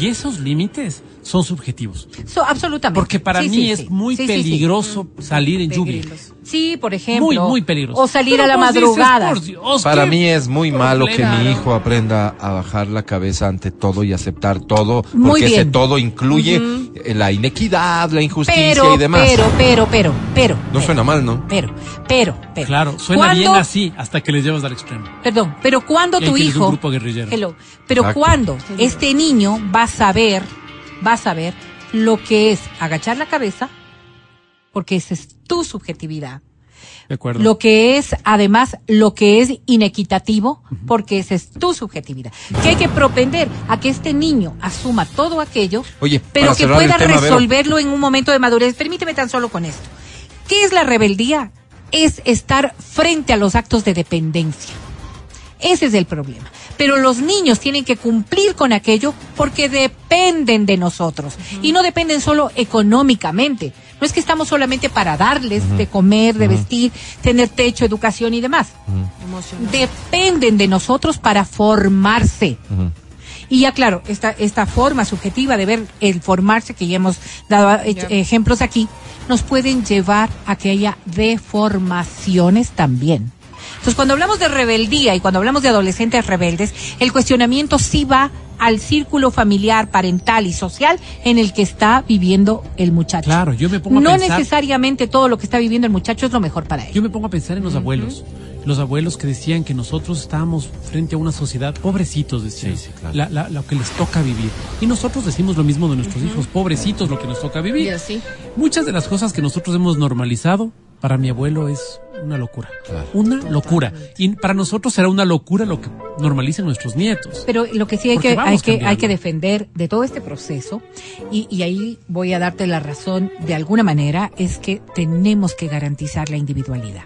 Y esos límites son subjetivos. So, absolutamente. Porque para Sí, mí sí, es muy peligroso salir en lluvia. Sí, por ejemplo. Muy, muy peligroso. O salir Pero a la dices, madrugada. Dios, Para ¿qué mí es muy malo que mi hijo aprenda a bajar la cabeza ante todo y aceptar todo, porque Muy ese todo incluye eh, la inequidad, la injusticia pero, y demás. pero, pero, pero, pero. no pero, suena mal, ¿no? Pero, pero, pero. Claro, suena ¿Cuándo- bien así hasta que les llevas al extremo. Perdón, pero cuando tu de un hijo. grupo guerrillero. Hello. Pero Exacto. cuando este niño va a saber, va a saber lo que es agachar la cabeza, porque esa es tu subjetividad. De acuerdo. Lo que es, además, lo que es inequitativo, porque esa es tu subjetividad. Que hay que propender a que este niño asuma todo aquello, Oye, pero que pueda tema, Vero. resolverlo en un momento de madurez. Permíteme tan solo con esto. ¿Qué es la rebeldía? Es estar frente a los actos de dependencia. Ese es el problema. Pero los niños tienen que cumplir con aquello porque dependen de nosotros. Y no dependen solo económicamente. No es que estamos solamente para darles de comer, de vestir, tener techo, educación y demás. Dependen de nosotros para formarse. Y ya claro, esta, esta forma subjetiva de ver el formarse, que ya hemos dado eh, ejemplos aquí, nos pueden llevar a que haya deformaciones también. Entonces, cuando hablamos de rebeldía y cuando hablamos de adolescentes rebeldes, el cuestionamiento sí va al círculo familiar, parental y social en el que está viviendo el muchacho. Claro, yo me pongo a no pensar- necesariamente todo lo que está viviendo el muchacho es lo mejor para él. Yo me pongo a pensar en los abuelos. Los abuelos que decían que nosotros estábamos frente a una sociedad, pobrecitos, decían, Sí, sí, claro. la- la- lo que les toca vivir. Y nosotros decimos lo mismo de nuestros hijos, pobrecitos, lo que nos toca Y vivir. así. Muchas de las cosas que nosotros hemos normalizado, para mi abuelo es una locura. Claro. Una locura. Y para nosotros será una locura lo que normalicen nuestros nietos. Pero lo que sí hay que, hay que, hay que defender de todo este proceso, y, y ahí voy a darte la razón de alguna manera, es que tenemos que garantizar la individualidad.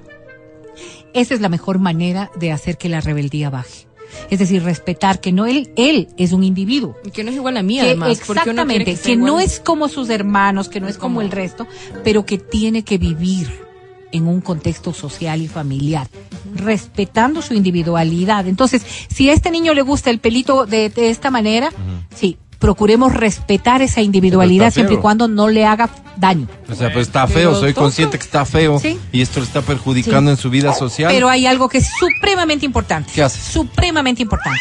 Esa es la mejor manera de hacer que la rebeldía baje. Es decir, respetar que no él, él es un individuo. Y que no es igual a mí, Que además. exactamente, que, no es como sus hermanos, que no es como Como- el resto, pero que tiene que vivir en un contexto social y familiar, respetando su individualidad. Entonces, si a este niño le gusta el pelito de, de esta manera, sí, procuremos respetar esa individualidad siempre y cuando no le haga daño. O sea, pues está Pero feo, soy consciente que está feo Sí. y esto le está perjudicando Sí. en su vida social. Pero hay algo que es supremamente importante. ¿Qué haces? Supremamente importante.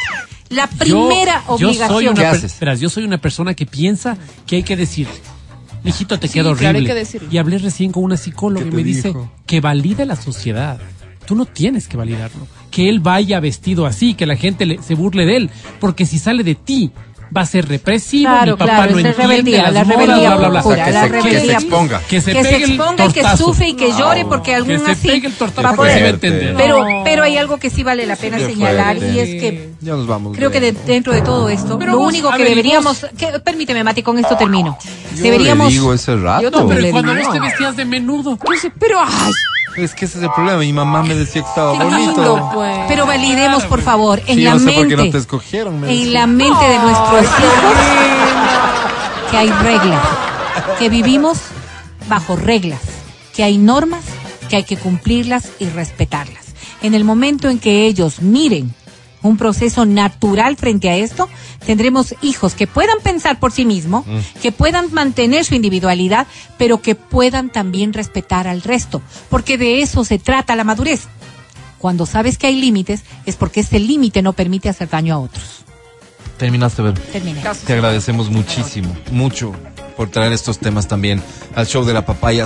La Yo- primera yo soy obligación. una yo soy una persona que piensa que hay que decirle. Mijito, te Sí, queda claro, hay horrible. que decirlo. y hablé recién con una psicóloga ¿Qué y me dice que valida la sociedad. Tú no tienes que validarlo. Que él vaya vestido así, que la gente le- se burle de él. Porque si sale de ti, va a ser represivo. Claro, mi papá claro, no entiende rebeldía, las la modas, rebeldía bla, bla, bla. O sea, pura, que la se- que se rebeldía. exponga. Que se que se pegue el exponga y que sufre y que llore porque algún Que así pegue el tortazo. va a poder. Pero, pero hay algo que sí vale la pena Qué señalar fuerte. y es que Ya nos vamos. creo que de- dentro de todo esto, Pero lo vos, único que ver, ¿y deberíamos, que, permíteme Mati, con esto termino. Yo deberíamos, le digo ese rato. Yo también Pero le ¿y cuando vos te vestías de menudo. Pero, ay, Es que ese es el problema. Mi mamá me decía que estaba bonito. lindo, pues. pero validemos por favor en Sí, la yo sé mente, por qué no te escogieron. me en decía. la mente de nuestros hijos que hay reglas, que vivimos bajo reglas, que hay normas, que hay que cumplirlas y respetarlas. En el momento en que ellos miren un proceso natural frente a esto, tendremos hijos que puedan pensar por sí mismos, que puedan mantener su individualidad, pero que puedan también respetar al resto, porque de eso se trata la madurez. Cuando sabes que hay límites, es porque ese límite no permite hacer daño a otros. Terminaste, ver. Terminé. Te agradecemos muchísimo, mucho por traer estos temas también al show de la papaya.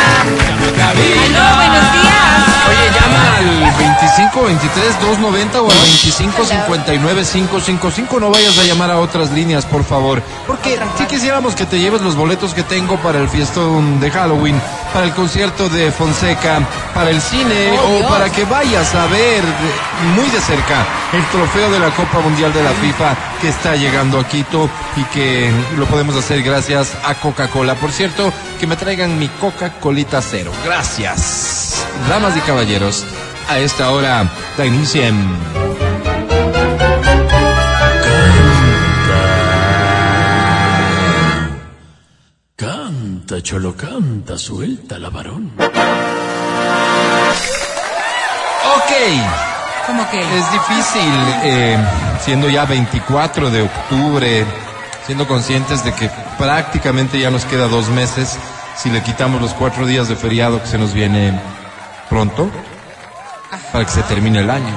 2523-290 o al 2559-555. No vayas a llamar a otras líneas, por favor. Porque si sí quisiéramos que te lleves los boletos que tengo para el fiestón de Halloween, para el concierto de Fonseca, para el cine o para que vayas a ver muy de cerca el trofeo de la Copa Mundial de la FIFA que está llegando a Quito y que lo podemos hacer gracias a Coca-Cola. Por cierto, que me traigan mi Coca-Colita cero. Gracias. Damas y caballeros, a esta hora da inicio en... Canta, cholo, canta, suelta la varón. Ok. ¿Cómo que? Es difícil, eh, siendo ya 24 de octubre, siendo conscientes de que prácticamente ya nos queda dos meses, si le quitamos los cuatro días de feriado que se nos viene pronto, para que se termine el año.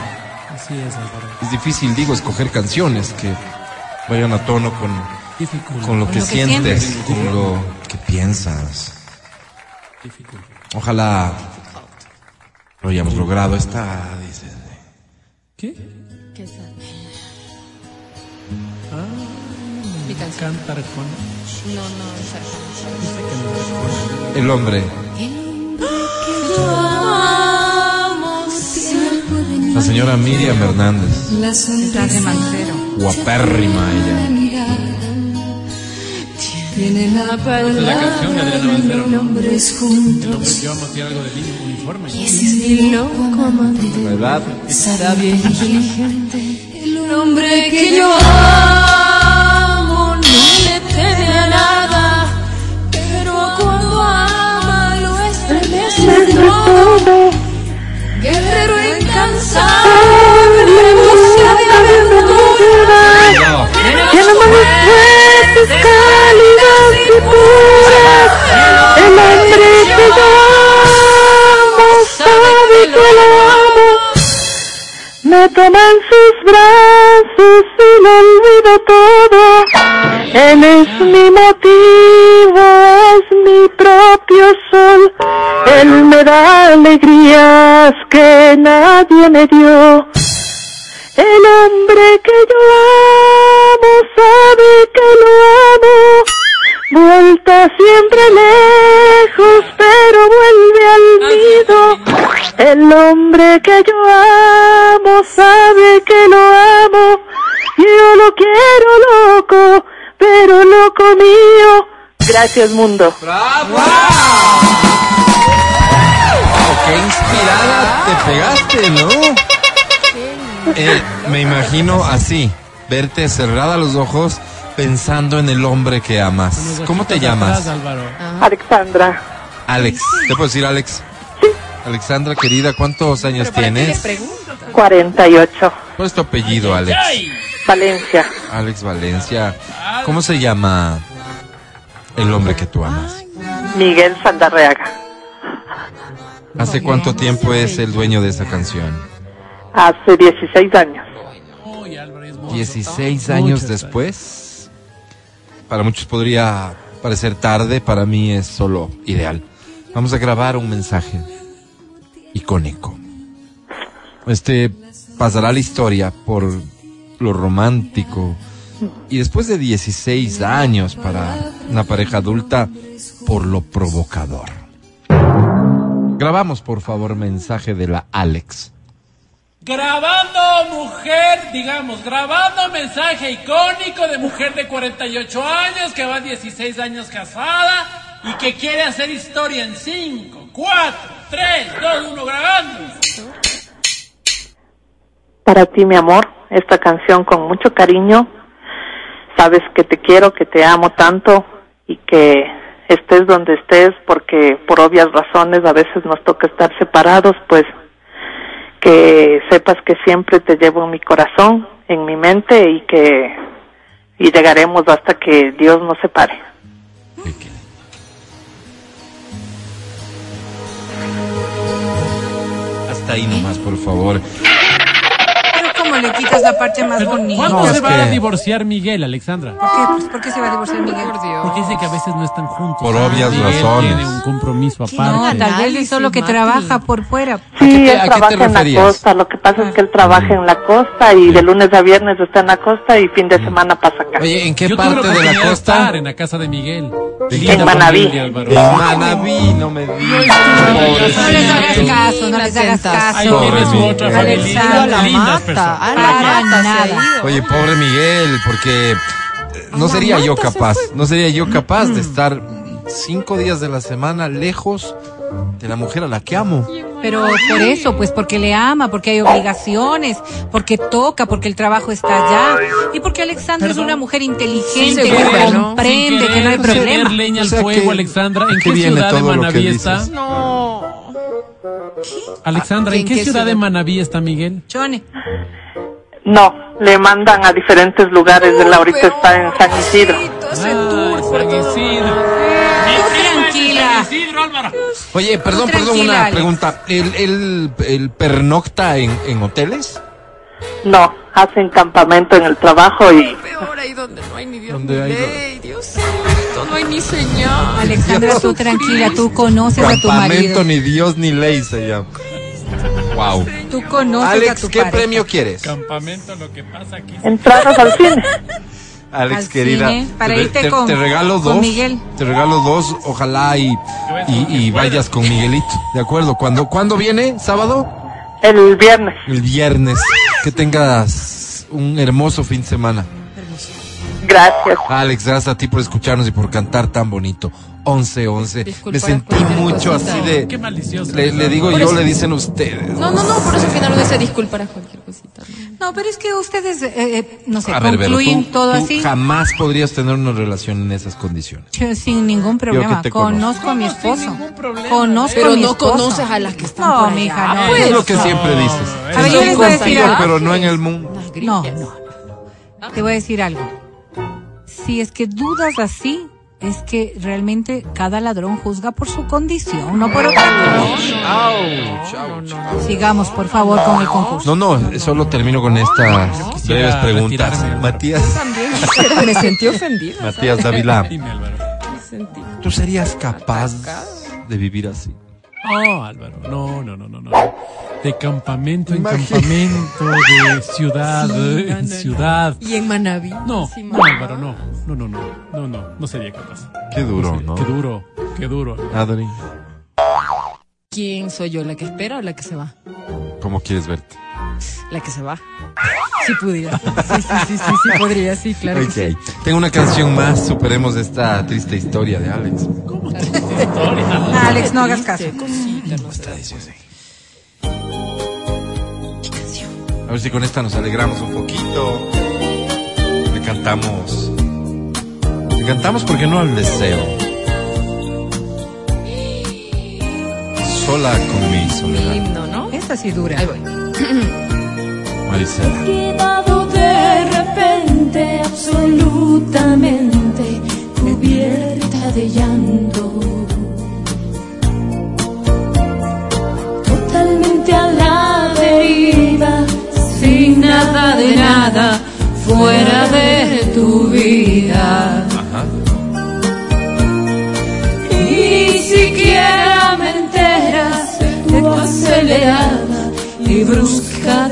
Así es, Álvaro. Es difícil, digo, escoger canciones que vayan a tono con, con lo que lo que sientes, sientes. con lo que piensas. Ojalá lo hayamos logrado. Esta, dice, ¿Qué? ¿Qué tal? Ah, Mi canción. No, no, o sea. Yo sé que no es Arjona. el hombre. La señora Miriam Hernández, Estás de mancero. guapérrima ella. Tiene la Esta es la canción de Adriana Mancero. palabra El juntos. hombre que vamos a tirar algo de línea uniforme. Y loco amante La edad, Está bien inteligente. El hombre que yo amo coração. Me toma en sus brazos y lo olvido todo. Él es mi motivo, es mi propio sol. Él me da alegrías que nadie me dio. El hombre que yo amo sabe que lo amo. Vuelta siempre lejos, pero vuelve al nido. El hombre que yo amo sabe que lo amo. Yo lo quiero loco, pero loco mío. Gracias mundo. ¡Bravo! ¡Wow! ¡Qué inspirada te pegaste, ¿no? Eh, me imagino así, verte cerrada los ojos pensando en el hombre que amas. ¿Cómo te llamas? Alexandra, Alex. ¿Te puedo decir Alex? Alexandra, querida, ¿cuántos años tienes? 48, ¿Cuál es tu apellido, Alex? Valencia. Alex Valencia. ¿Cómo se llama el hombre que tú amas? Miguel Sandarreaga. ¿Hace cuánto tiempo es el dueño de esa canción? Hace 16 años. Uy, Álvaro, es mozo. 16 años después. Para muchos podría parecer tarde, para mí es solo ideal. Vamos a grabar un mensaje icónico. Este pasará la historia por lo romántico y después de 16 años para una pareja adulta por lo provocador. Grabamos por favor mensaje de la Alex. Grabando mujer, digamos, grabando mensaje icónico de mujer de 48 años que va 16 años casada y que quiere hacer historia en 5, 4, 3, 2, 1, grabando. Para ti, mi amor, esta canción con mucho cariño. Sabes que te quiero, que te amo tanto y que estés donde estés porque por obvias razones a veces nos toca estar separados, pues que sepas que siempre te llevo en mi corazón, en mi mente y que y llegaremos hasta que Dios nos separe. Hasta ahí nomás, por favor. Pero ¿cómo le quitas la parte más bonita? ¿Cuándo No, se va que- a divorciar Miguel, Alexandra? ¿Por qué? Pues, ¿Por qué se va a divorciar Miguel? Porque dice que a veces no están juntos. Por obvias Miguel razones. Tiene un compromiso No, aparte. tal vez es solo que Mati. trabaja por fuera. qué Sí, te- él a qué te trabaja en la costa. Lo que pasa es que él trabaja en la costa y de lunes a viernes está en la costa y fin de semana pasa acá. Oye, ¿en qué Yo parte de la de costa? estar en la casa de Miguel. En Linda Manaví. En Manaví, no me digas. No les hagas caso, no les hagas Ahí caso. tiene su otra familia. Lindas personas. Para nada. Oye, pobre Miguel, porque no sería yo capaz, no sería yo capaz de estar cinco días de la semana lejos de la mujer a la que amo. Pero por eso, pues porque le ama, porque hay obligaciones, porque toca, porque el trabajo está allá y porque Alexandra es una mujer inteligente que ¿no? comprende que no hay problema. leña al O sea fuego, que- Alexandra. ¿En qué ciudad de Manaví está? No. Alexandra, ¿en ¿En qué, qué ciudad de ciudad? Manaví está Miguel? Chone. No, le mandan a diferentes lugares. Él ahorita está en San Isidro. Ah, San. Isidro. Oye, perdón, perdón, una pregunta. ¿El, el, el pernocta en, en hoteles? No, hacen campamento en el trabajo y Peor ahí donde no hay ni Dios ni hay- ley, Dios santo, no hay ni señal. Alexandra, tú tranquila, tú conoces a tu marido. Campamento ni Dios ni ley se llama. Wow. Tú conoces a Alex, tu ¿qué pareja. premio quieres? Campamento, lo que pasa aquí. entradas al cine. Alex, Al querida, cine, para te, irte te- con- te regalo con dos. Miguel. Te regalo dos, ojalá y, y, y vayas con Miguelito. ¿De acuerdo? ¿Cuándo, ¿Cuándo viene? ¿Sábado? El viernes. El viernes. Que tengas un hermoso fin de semana. Gracias. Alex, gracias a ti por escucharnos y por cantar tan bonito. 11, 11. Disculpa Me sentí mucho cosita. así de... Qué malicioso. Le, le digo Por yo, eso- le dicen ustedes. No, no, no, por eso al final uno dice disculpar a cualquier cosita. ¿no? No, pero es que ustedes, eh, eh, no sé, A ver, Vero, concluyen tú, todo tú así jamás podrías tener una relación en esas condiciones. Yo sin ningún problema. te Conozco a mi esposo. Sin ningún problema. Conozco Pero a mi no esposo. conoces a las que están No, por allá, mija, no. pues. es lo que siempre dices. A ver, yo les voy a decir algo. pero no en el mundo. No, no. Te voy a decir algo. Si es que dudas así, es que realmente cada ladrón juzga por su condición, no por otra cosa. Sigamos, por favor, con el concurso. No, no, solo termino con estas breves preguntas. retirarme. Matías, También me sentí ofendida. Matías Dávila. ¿tú serías capaz de vivir así? No, Álvaro, no, no, no, no, no. De campamento en campamento, de ciudad Sí, eh, no, en no, no. ciudad. Y en Manaví. No, Sí, no. Álvaro, no. No, no, no, no, no, no sería capaz. Qué duro, ¿no? Qué duro, qué duro. Adri, ¿Quién soy yo? ¿La que espera o la que se va? ¿cómo quieres verte? La que se va. Sí pudiera. Sí, sí, sí, sí, sí podría, sí, claro. que sí. Ok. Tengo una canción más, superemos esta triste historia de Alex. Ah, Alex, no hagas caso. Cosita, no. A ver si con esta nos alegramos un poquito. Le cantamos Te cantamos porque no al deseo. Sola con mi soledad. himno, ¿no? Esta sí dura. Ahí voy. Marisela. quedado de repente absolutamente cubierta de llanto. Totalmente a la deriva, sin nada de nada, fuera de tu vida. Ajá. Ni siquiera me enteras de tu acelerada y brusca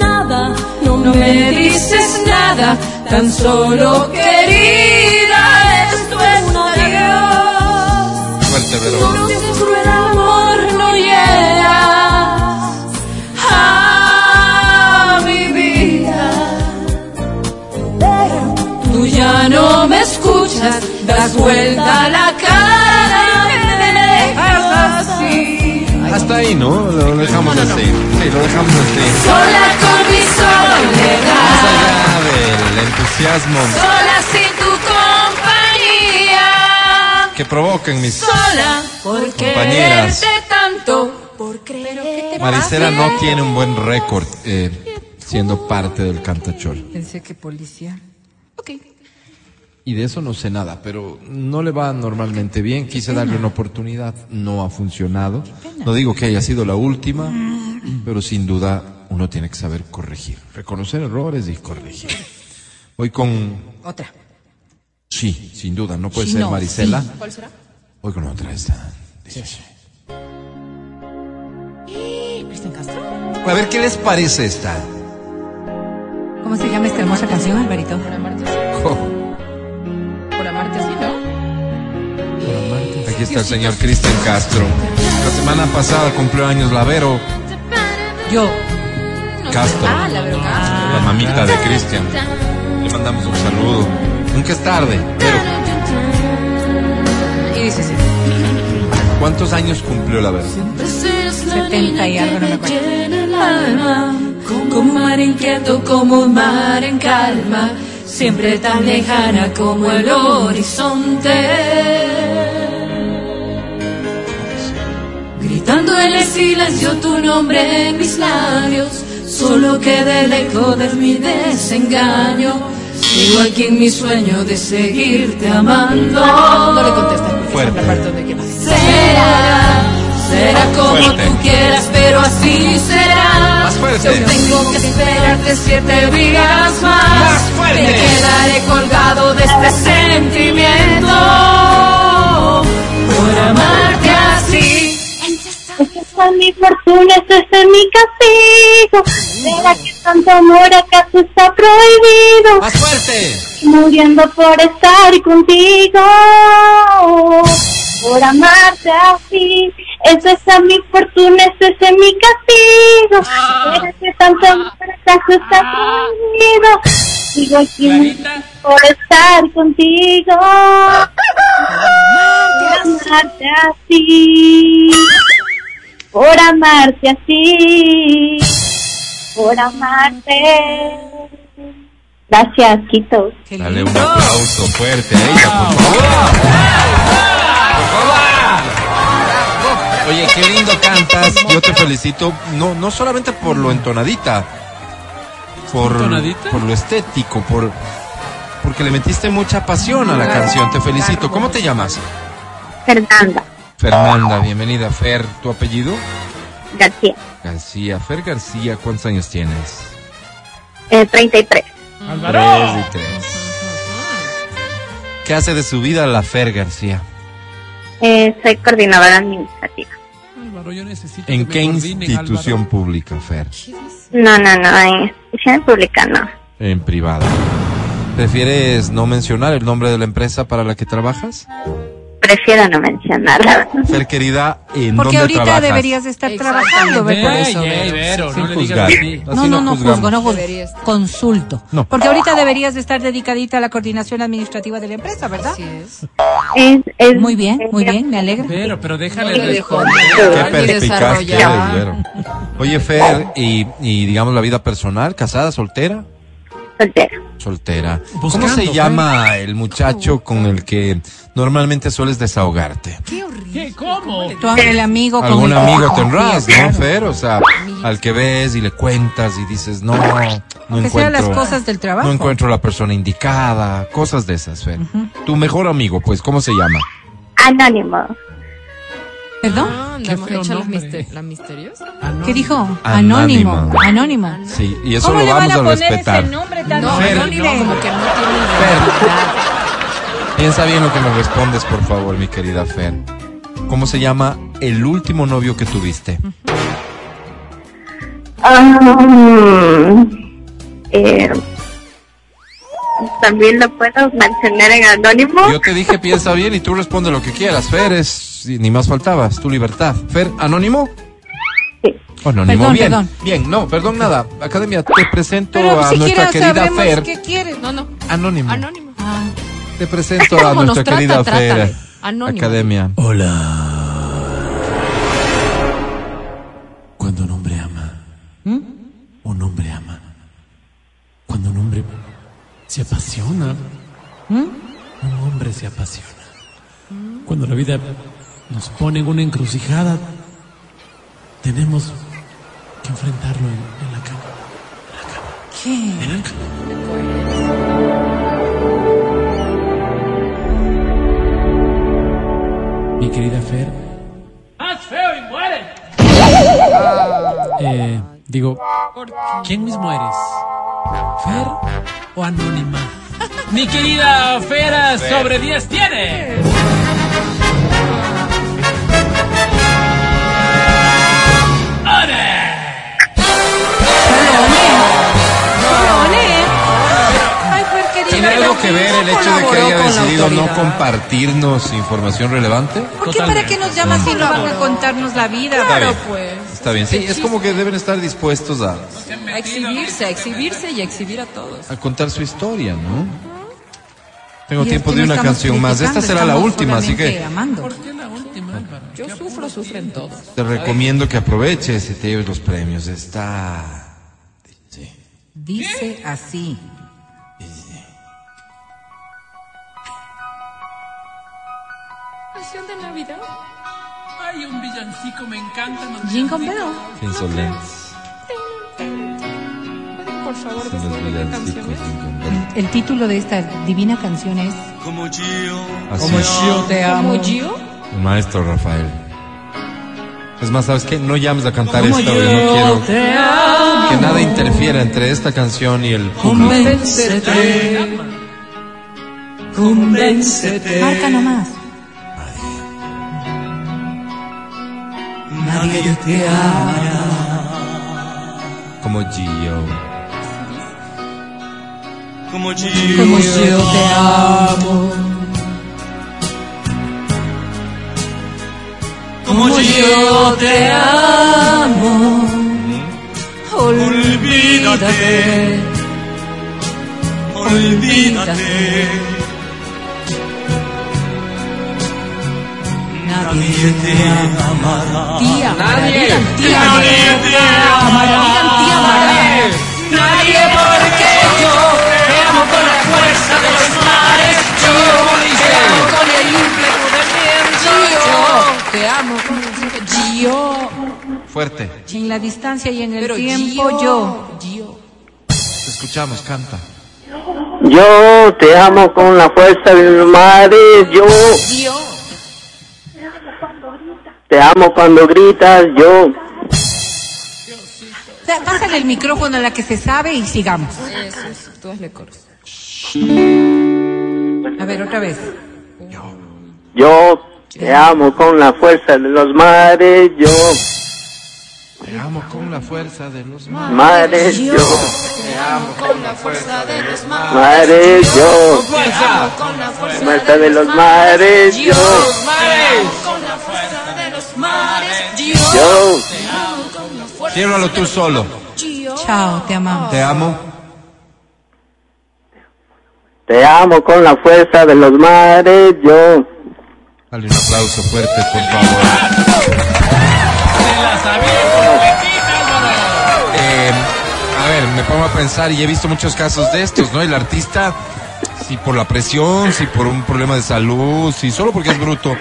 Nada, no me dices nada, tan solo querida, esto es un adiós. Fuerte, pero. Nuestro amor no llega a mi vida. Pero tú ya no me escuchas, das vuelta la Hasta ahí, ¿no? Lo dejamos así. Sí, lo dejamos así. Sola con mi Más soledad, allá del entusiasmo sola sin tu compañía. que provocan mis. Sola por Compañeras. quererte tanto, por creer. Maricela no tiene un buen récord eh, siendo parte del cantachol. Pensé que policía. Ok. Y de eso no sé nada, pero no le va normalmente bien. Quise darle una oportunidad, no ha funcionado. No digo que haya sido la última, pero sin duda uno tiene que saber corregir, reconocer errores y corregir. Voy con, Otra. sí, sin duda, no puede Sí, ser no, Marisela. sí. ¿Cuál será? Voy con otra esta. Dice. Cristian Castro. A ver, ¿qué les parece esta? ¿Cómo se llama esta hermosa canción, Alvarito? Está el señor Cristian Castro. La semana pasada cumplió años Lavero Yo. Castro. Ah, la Vero Castro. La mamita de Cristian. Le mandamos un saludo. Nunca es tarde, pero Y dice sí. ¿cuántos años cumplió la verdad? 70 y algo, no me acuerdo. Como un mar inquieto, como un mar en calma, siempre tan lejana como el horizonte. Gritando en el silencio tu nombre en mis labios, solo queda el eco de mi desengaño. Sigo aquí en mi sueño de seguirte amando. No le contestas porque es la parte donde. Será, será como Fuerte. tú quieras, pero así será. Más fuerte. Yo tengo que esperarte siete días más. Más fuerte. Me quedaré colgado de este sentimiento. Por amarte así. Esa es mi fortuna, ese es mi castigo. ¿Será que tanto amor acaso está prohibido? ¡Más fuerte! Muriendo por estar contigo. Por amarte así. Esa es mi fortuna, ese es mi castigo. ¿Será que tanto amor acaso está prohibido? Sigo aquí por estar contigo. Por amarte así. Por amarte así. Por amarte. Gracias, Quito. Dale un aplauso fuerte a ella, por favor. Oye, qué lindo cantas. Yo te felicito. No, no solamente por lo entonadita, por, ¿Entonadita? por lo estético, por porque le metiste mucha pasión a la canción. Te felicito. ¿Cómo te llamas? Fernanda Fernanda, bienvenida. Fer, ¿tu apellido? García. García. Fer García, ¿cuántos años tienes? Eh, 33. Tres y tres. ¿Qué hace de su vida la Fer García? Eh, soy coordinadora administrativa. Álvaro, yo necesito ¿En qué institución Álvaro. pública, Fer? No, no, no, en institución pública no. En privada. ¿Prefieres no mencionar el nombre de la empresa para la que trabajas? Prefiero no mencionarla. Fer, querida, ¿en Porque dónde ahorita trabajas? deberías de estar trabajando, Ey, ¿verdad? eso, Vero. Vero, Sin no le digas No, no, no juzgamos. juzgo, no juzgo. Consulto. No. Porque ahorita deberías de estar dedicadita a la coordinación administrativa de la empresa, ¿verdad? Así es. Es, es- Muy bien, muy es- bien, me alegra. Pero, pero déjale dejó responder. Qué eres, Vero. Oye, Fer, y, y digamos la vida personal, casada, soltera, soltera. Soltera. ¿Cómo Buscando, se llama el muchacho con el que normalmente sueles desahogarte? ¿Qué? ¿Cómo? Tu- el amigo con Algún el- amigo tendrás. ¿no, Fer? O sea, al que ves y le cuentas y dices, no, no Que sean las encuentro, cosas del trabajo. no encuentro la persona indicada, cosas de esas, Fer. Tu mejor amigo, pues, ¿cómo se llama? Anónimo. ¿Perdón? Anda, Qué hemos feo hecho nombre. mister- las misteriosas. ¿Qué dijo? Anónimo. Anónimo. Anónimo. Sí, y eso ¿Cómo lo le van vamos a a, poner respetar. ese nombre tan No, Fer. anónimo como que no tiene Fer, piensa bien lo que me respondes, por favor, mi querida Fer. ¿Cómo se llama el último novio que tuviste? Ah, eh, También lo puedo mencionar en anónimo. Yo te dije piensa bien y tú responde lo que quieras. Fer es, ni más faltaba, es tu libertad. Fer, ¿anónimo? Sí. Anónimo, Perdón, bien. perdón. Bien, no, perdón nada. Academia, te presento Pero a nuestra querida Fer. qué quiere. No, no. Anónimo. Anónimo. Ah, Te presento a ¿Cómo nos nuestra trata? querida Fer. Trátale. Anónimo. Academia. Hola. Cuando un hombre ama, un hombre ama. Cuando un hombre se apasiona, un hombre se apasiona. Cuando la vida nos pone en una encrucijada, tenemos que enfrentarlo en, en la cama. ¿Qué? En la cama. Mi querida Fer. ¡Haz feo y muere! Eh, digo, ¿quién mismo eres? ¿Fer o anónima? Mi querida Fera sobre 10 tiene. Ay, Fer, querida, ¿Tiene algo que ver el hecho de que colaboró la no compartirnos información relevante? ¿Por qué para qué nos llamas si no van a contarnos la vida? Está bien. pues. Está bien, sí, es como que deben estar dispuestos a, A exhibirse, a exhibirse y a exhibir a todos. a contar su historia, ¿no? Tengo Y es tiempo que de no una estamos canción más. Esta criticando, será la estamos última, así solamente que amando. Yo sufro, sufren todos. te recomiendo que aproveches y te lleves los premios. Está... Dice así. Navidad. Ay, un villancico me encanta. los Jingle. Bell. Qué insolentes. ¿Pueden, por favor, canción. El título de esta divina canción es Así es. Yo te amo. ¿Como Gio? El maestro Rafael. Es más, ¿sabes qué? No llames a cantar Como esta, yo no quiero te amo. que nada interfiera entre esta canción y el público. Convéncete. Convéncete. Marca nomás. Nadie te ama. Como Gio. Como yo te amo. Como yo te amo. Olvídate. Olvídate. Nadie te amará. Tía, Nadie. digan tía. Nadie te amará. Digan tía. Nadie porque yo te amo con la fuerza de los mares. Yo te amo con el ímpetu del viento. Te amo. Gio. Fuerte. En la distancia y en el Pero tiempo yo. Gio. Te escuchamos, canta. Yo te amo con la fuerza de los mares, yo Gio. Te amo cuando gritas, yo Pásale el micrófono a la que se sabe y sigamos. Eso, eso. Tú hazle coros. A ver, otra vez. yo te amo con la fuerza de los mares, yo Te amo con la fuerza de los mares. mares, yo Te amo con la fuerza de los mares. mares, yo ¡Fuerza! Con la fuerza fuerza de los mares, yo Con la fuerza mares. Yo Ciérralo tú solo. Chao, te amamos. Te amo. te amo con la fuerza de los mares, yo Dale un aplauso fuerte, por favor. Eh, A ver, me pongo a pensar y he visto muchos casos de estos, ¿no? El artista, si por la presión, si por un problema de salud, si solo porque es bruto,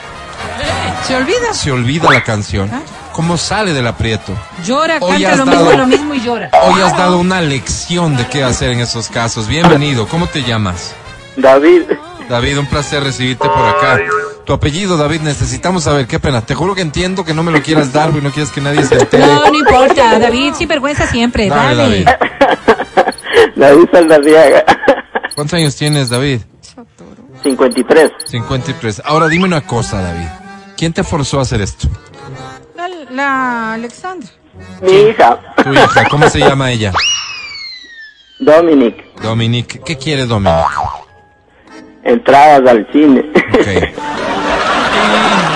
¿Se olvida? se olvida la canción. ¿Cómo sale del aprieto? Llora, Hoy canta lo dado- mismo, lo mismo y llora. Hoy has dado una lección de qué hacer en esos casos. Bienvenido. ¿Cómo te llamas? David, David, un placer recibirte por acá. Tu apellido, David, necesitamos saber. Qué pena. Te juro que entiendo que no me lo quieras dar porque no quieres que nadie se entere. No, no importa, David, sin vergüenza siempre, Dale, dale. David. David Saldarriaga, ¿Cuántos años tienes, David? 53. 53. Ahora dime una cosa, David. ¿Quién te forzó a hacer esto? La, la Alexandra. Mi hija, Tu hija. ¿Cómo se llama ella? Dominic, Dominique. ¿Qué quiere Dominique? entradas al cine. Ok.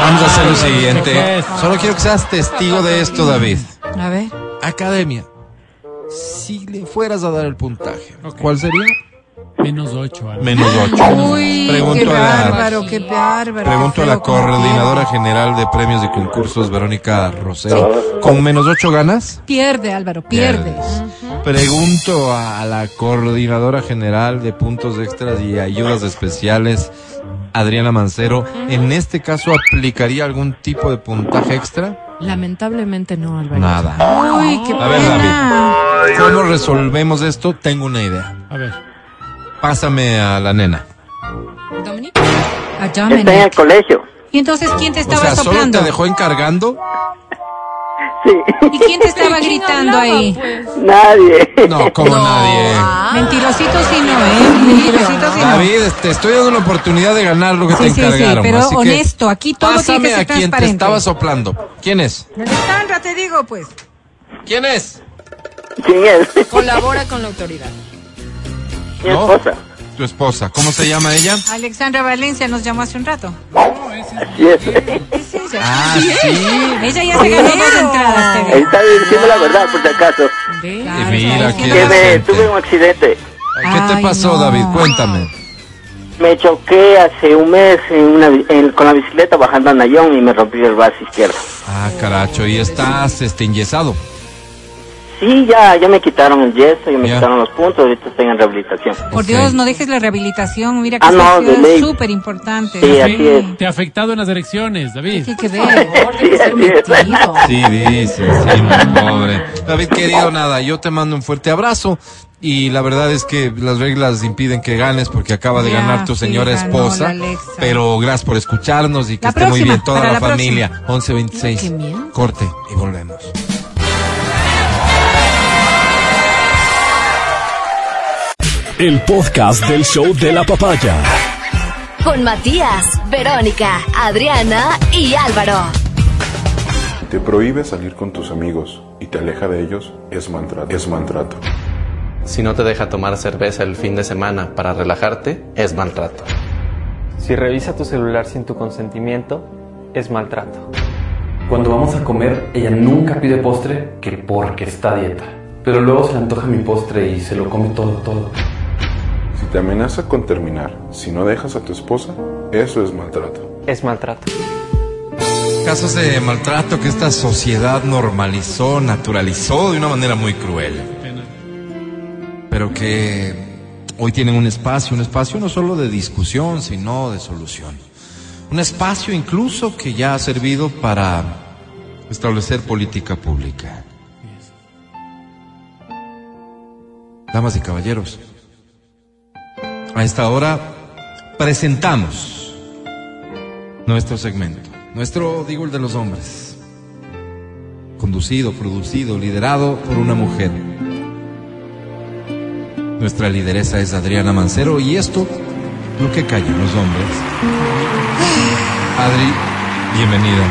Vamos a hacer lo siguiente. Solo quiero que seas testigo de esto, David. A ver. Academia. Si le fueras a dar el puntaje, ¿cuál sería? Menos ocho. Álvaro. Menos ocho. Uy, qué Pregunto a la, bárbaro, qué bárbaro. pregunto a la coordinadora general de premios y concursos, Verónica Rosero. ¿Con menos ocho ganas? Pierde, Álvaro, pierde. Pregunto a la coordinadora general de puntos extras y ayudas especiales, Adriana Mancero. ¿En este caso aplicaría algún tipo de puntaje extra? Lamentablemente no, Álvaro. Nada. Uy, qué A ver, pena. ¿Cómo resolvemos esto? Tengo una idea. A ver. Pásame a la nena. A Está en Dominic. el colegio. ¿Y entonces quién te O estaba sea, ¿solo soplando? te dejó encargando? Sí, ¿Y quién te estaba gritando ahí? nadie. No, como nadie. Ah, Mentirosito sí no, ¿eh? Mentirosito sí no. David, te estoy dando la oportunidad de ganar lo que Sí, te sí, sí, encargaron. pero así que honesto, aquí todo tiene Pásame que ser a quien te estaba soplando. ¿Quién es? Alexandra, te digo, pues. ¿Quién es? ¿Quién es? colabora con la autoridad. Mi No. esposa. Tu esposa. ¿Cómo se llama ella? Alexandra Valencia nos llamó hace un rato. Así es. Es ella. Ah, sí. Ella ya se ganó dos entradas, está diciendo la verdad, por si acaso. Claro, mira, qué Que la- me decente. tuve un accidente. ¿Qué te Ay, pasó, no. David? Cuéntame. Me choqué hace un mes en una, bi- en- con la bicicleta bajando a Nayón y me rompí el brazo izquierdo. Ah, caracho, y estás este, enyesado. Sí, ya, ya me quitaron el yeso, ya me Ya. quitaron los puntos, ahorita estoy en rehabilitación. Por. Dios, no dejes la rehabilitación. Mira que Ah, no, es súper importante. Sí, así es. Te ha afectado en las elecciones, David. Hay que ver. Sí. Sí, dice, sí, muy pobre. David, querido, nada, yo te mando un fuerte abrazo. Y la verdad es que las reglas impiden que ganes porque acaba de Ya, ganar tu sí, señora ganó esposa. Pero gracias por escucharnos y que La esté muy bien toda la, la familia. próxima. 1126. Qué miedo. Corte y volvemos. El podcast del show de la papaya. Con Matías, Verónica, Adriana y Álvaro. Te prohíbe salir con tus amigos y te aleja de ellos, es maltrato. Es maltrato. Si no te deja tomar cerveza el fin de semana para relajarte, es maltrato. Si revisa tu celular sin tu consentimiento, es maltrato. Cuando vamos a comer, ella nunca pide postre que porque está a dieta. Pero luego se le antoja mi postre y se lo come todo, todo. Si te amenaza con terminar, si no dejas a tu esposa, eso es maltrato. Es maltrato. Casos de maltrato que esta sociedad normalizó, naturalizó de una manera muy cruel. Pero que hoy tienen un espacio, un espacio no solo de discusión, sino de solución. Un espacio incluso que ya ha servido para establecer política pública. Damas y caballeros, a esta hora presentamos nuestro segmento, nuestro, digo, el de los hombres, conducido, producido, liderado por una mujer. Nuestra lideresa es Adriana Mancero y esto, lo que callan los hombres. Adri, bienvenida.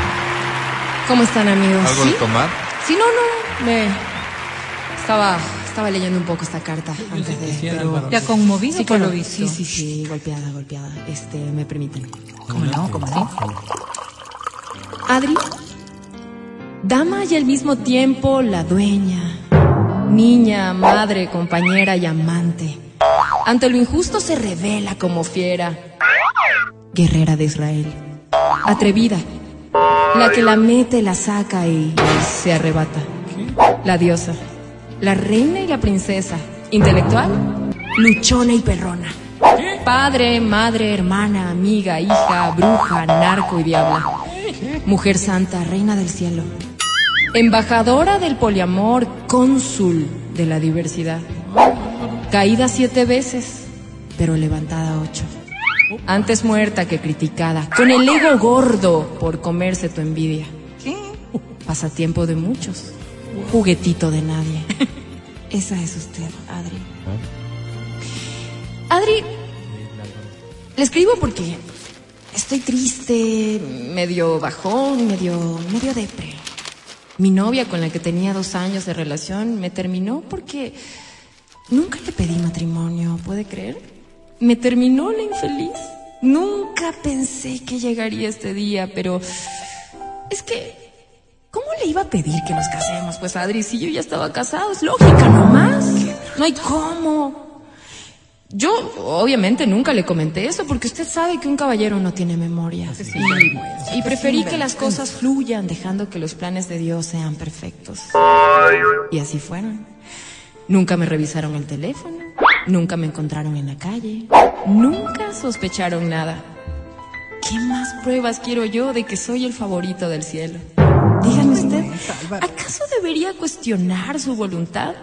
¿Cómo están, amigos? ¿Algo ¿Sí? de tomar? Sí, no, no. Me estaba estaba leyendo un poco esta carta antes de. pero- ¿Te ha conmovido Sí, por lo visto? Sí, sí, sí, golpeada, golpeada. Este, me permiten. ¿Cómo no? ¿Cómo no? Adri, dama y al mismo tiempo la dueña, niña, madre, compañera y amante. Ante lo injusto se revela como fiera, guerrera de Israel, atrevida, la que la mete, la saca y se arrebata, la diosa, la reina y la princesa. Intelectual, luchona y perrona. Padre, madre, hermana, amiga, hija, bruja, narco y diabla. Mujer santa, reina del cielo. Embajadora del poliamor, cónsul de la diversidad. Caída siete veces, pero levantada ocho. Antes muerta que criticada, con el ego gordo por comerse tu envidia. Pasatiempo de muchos, juguetito de nadie. Esa es usted, Adri. Adri, le escribo porque estoy triste, medio bajón, medio, medio depre. Mi novia con la que tenía dos años de relación me terminó porque nunca le pedí matrimonio, ¿puede creer? Me terminó la infeliz. Nunca pensé que llegaría este día, pero es que, ¿cómo le iba a pedir que nos casemos? Pues Adri, si yo ya estaba casado, es lógica nomás. No hay cómo. Yo, obviamente, nunca le comenté eso porque usted sabe que un caballero no tiene memoria. Y, y preferí que las cosas fluyan dejando que los planes de Dios sean perfectos. Y así fueron. Nunca me revisaron el teléfono, nunca me encontraron en la calle, nunca sospecharon nada. ¿Qué más pruebas quiero yo de que soy el favorito del cielo? Dígame usted, ¿acaso debería cuestionar su voluntad?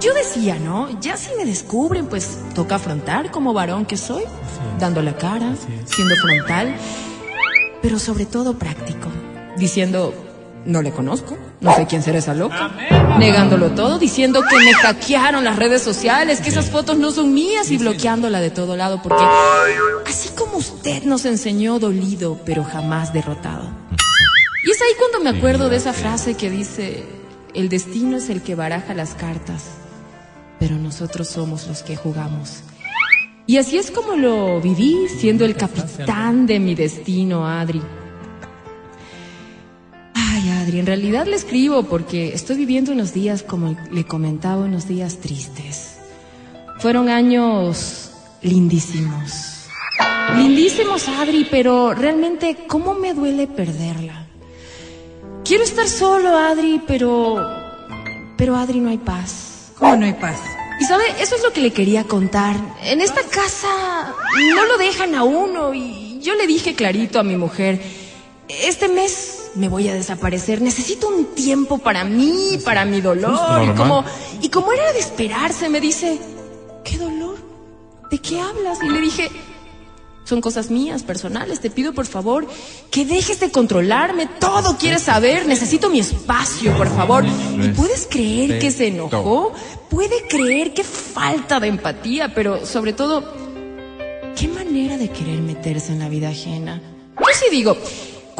Yo decía, ¿no? Ya si me descubren, pues toca afrontar como varón que soy, dando la cara, siendo frontal, pero sobre todo práctico, diciendo, no le conozco, no sé quién será esa loca, negándolo todo, diciendo que me hackearon las redes sociales, que esas fotos no son mías y bloqueándola de todo lado, porque así como usted nos enseñó dolido, pero jamás derrotado. Y es ahí cuando me acuerdo de esa frase que dice, el destino es el que baraja las cartas, pero nosotros somos los que jugamos. Y así es como lo viví, siendo el capitán de mi destino, Adri. Ay, Adri, en realidad le escribo porque estoy viviendo unos días, como le comentaba, unos días tristes. Fueron años lindísimos. Lindísimos, Adri, pero realmente, ¿cómo me duele perderla? Quiero estar solo, Adri, pero... Pero, Adri, no hay paz. ¿Cómo no hay paz? Y sabe, eso es lo que le quería contar. En esta casa no lo dejan a uno y yo le dije clarito a mi mujer, este mes me voy a desaparecer, necesito un tiempo para mí, para mi dolor. Y como, y como era de esperarse, me dice, ¿qué dolor? ¿De qué hablas? Y le dije, son cosas mías, personales. Te pido por favor que dejes de controlarme. Todo quieres saber. Necesito mi espacio, por favor. ¿Y puedes creer que se enojó? Puede creer que falta de empatía, pero sobre todo, qué manera de querer meterse en la vida ajena. Yo sí digo,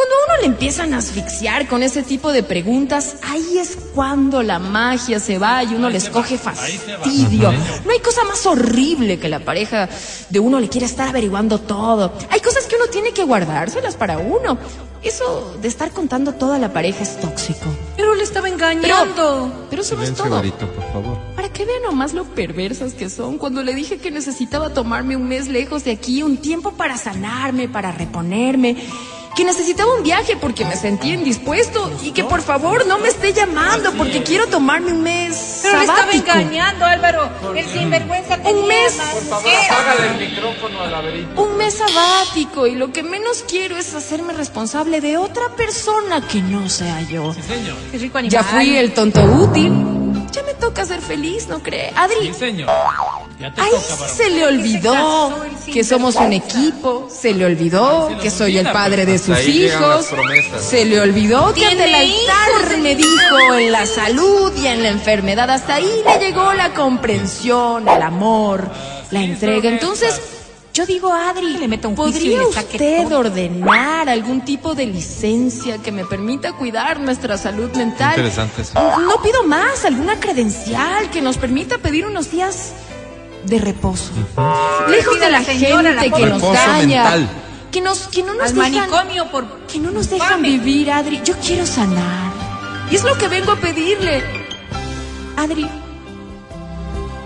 cuando a uno le empiezan a asfixiar con ese tipo de preguntas, ahí es cuando la magia se va y uno les coge fastidio. No hay cosa más horrible que la pareja de uno le quiera estar averiguando todo. Hay cosas que uno tiene que guardárselas para uno. Eso de estar contando toda la pareja es tóxico. Pero le estaba engañando. Pero, pero eso no es todo. Garito, por favor. Para que vean nomás lo perversas que son. Cuando le dije que necesitaba tomarme un mes lejos de aquí, un tiempo para sanarme, para reponerme, que necesitaba un viaje porque me sentía indispuesto y que por favor no me esté llamando porque quiero tomarme un mes. Pero le estaba engañando, Álvaro. El sinvergüenza tenía mes. más Por favor. Apágale el micrófono al laberinto. Un mes sabático y lo que menos quiero es hacerme responsable de otra persona que no sea yo. señor. Qué rico animal. Ya fui el tonto útil. Ya me toca ser feliz, ¿no cree? Adri, señor. Ya te Ahí toca, sí se le olvidó que somos un equipo, se le olvidó que soy el padre de sus hijos, se le olvidó que ante el altar me dijo en la salud y en la enfermedad, hasta ahí le llegó la comprensión, el amor, la entrega. Entonces, yo digo, Adri, Le meta un y ¿podría le saque usted todo. ordenar algún tipo de licencia que me permita cuidar nuestra salud mental? Interesante eso. No pido más, alguna credencial que nos permita pedir unos días de reposo. Lejos de la La señora, la gente que nos Reposo daña. mental. Que, nos, que no nos Al dejan, manicomio por... que no nos dejan vivir, Adri. Yo quiero sanar. Y es lo que vengo a pedirle. Adri,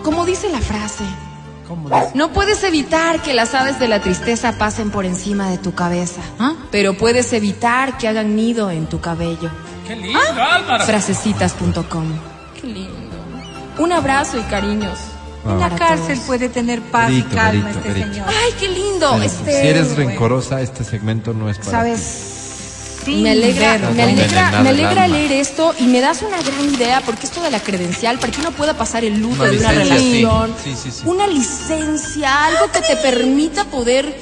como dice la frase. No puedes evitar que las aves de la tristeza pasen por encima de tu cabeza, ¿Ah? pero puedes evitar que hagan nido en tu cabello. Qué lindo, Álvaro. Frasecitas.com. Qué lindo. Un abrazo y cariños. En la cárcel todos. puede tener paz y calma este señor. Ay, qué lindo. Este, Si eres rencorosa, este segmento no es para ¿Sabes? ti. Me alegra, me alegra, me alegra leer esto y me das una gran idea porque esto de la credencial, para que uno pueda pasar el luto Una de una relación, Sí, sí, sí. una licencia, algo que te permita poder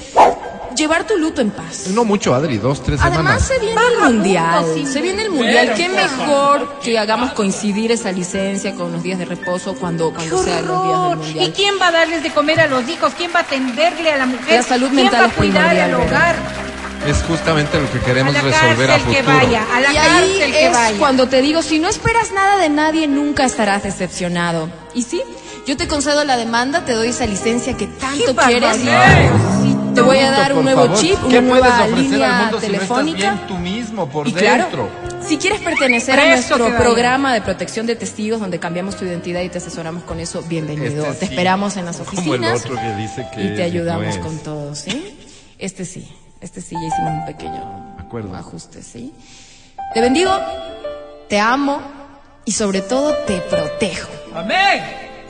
llevar tu luto en paz. No mucho, Adri, dos, tres Además semanas. se viene el mundial, se viene el mundial. Qué mejor que hagamos coincidir esa licencia con los días de reposo cuando cuando sean los días del ¿Y mundial. quién va a darles de comer a los hijos? ¿Quién va a atenderle a la mujer? La salud ¿Quién mental va a es cuidar ¿verdad? hogar? Es justamente lo que A queremos la resolver a que futuro. vaya, a la y ahí cárcel que es vaya. cuando te digo, si no esperas nada de nadie, nunca estarás decepcionado. Y sí, yo te concedo la demanda, te doy esa licencia que tanto quieres. barbaridad. Te voy a dar un nuevo favor, chip, ¿Qué una nueva línea mundo si no telefónica. tú mismo por y claro, dentro? si quieres pertenecer a nuestro que programa de protección de testigos donde cambiamos tu identidad y te asesoramos con eso, bienvenido. Este te sí, esperamos en las Como el oficinas otro que dice que y te y no ayudamos con todo, ¿sí? Este sí, este sí, ya hicimos un pequeño Acuerdo. ajuste, ¿sí? Te bendigo, te amo y sobre todo te protejo. Amén.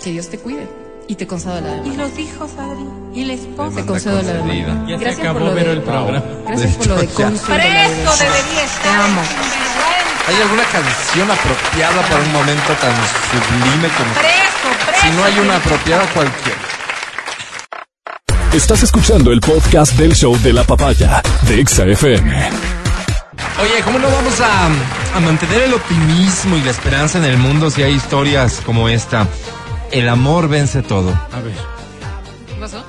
Que Dios te cuide y te concedo la ¿Y demanda. los hijos, Adri? ¿Y la esposa? Te concedo la demanda. Ya se Gracias acabó por lo de, el programa. Gracias por lo de concedo Preso demanda. debería Te estar. amo. sinvergüenza. ¿Hay alguna canción apropiada para un momento tan sublime como... Preso, preso. Si no hay una apropiada, cualquiera. Estás escuchando el podcast del show de la papaya de Exa FM. Oye, ¿cómo no vamos a, a mantener el optimismo y la esperanza en el mundo si hay historias como esta? El amor vence todo. A ver. ¿Qué pasó?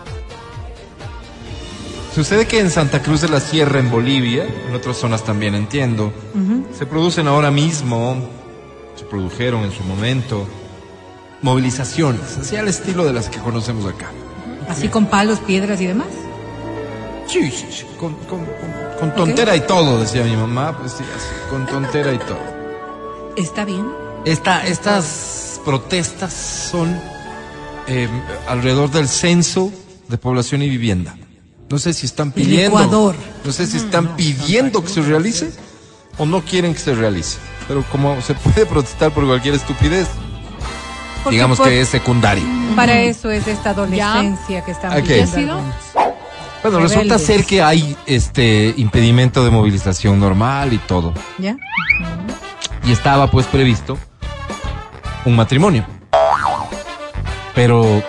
Sucede que en Santa Cruz de la Sierra, en Bolivia, en otras zonas también entiendo, se producen ahora mismo, se produjeron en su momento, movilizaciones, así al estilo de las que conocemos acá. Así con palos, piedras y demás. Sí, sí, sí, con, con- con- con tontera y todo, decía mi mamá, pues sí, así, con tontera y todo. ¿Está bien? Esta, estas protestas son eh, alrededor del censo de población y vivienda. No sé si están pidiendo. Ecuador. No sé si están pidiendo que se realice o no quieren que se realice. Pero como se puede protestar por cualquier estupidez, Porque digamos por- que es secundario. Para eso es esta adolescencia que estamos Ok. viviendo ¿Ya ha sido? algunos. Bueno, resulta ser que hay este impedimento de movilización normal y todo. ¿Ya? y estaba pues previsto un matrimonio. Pero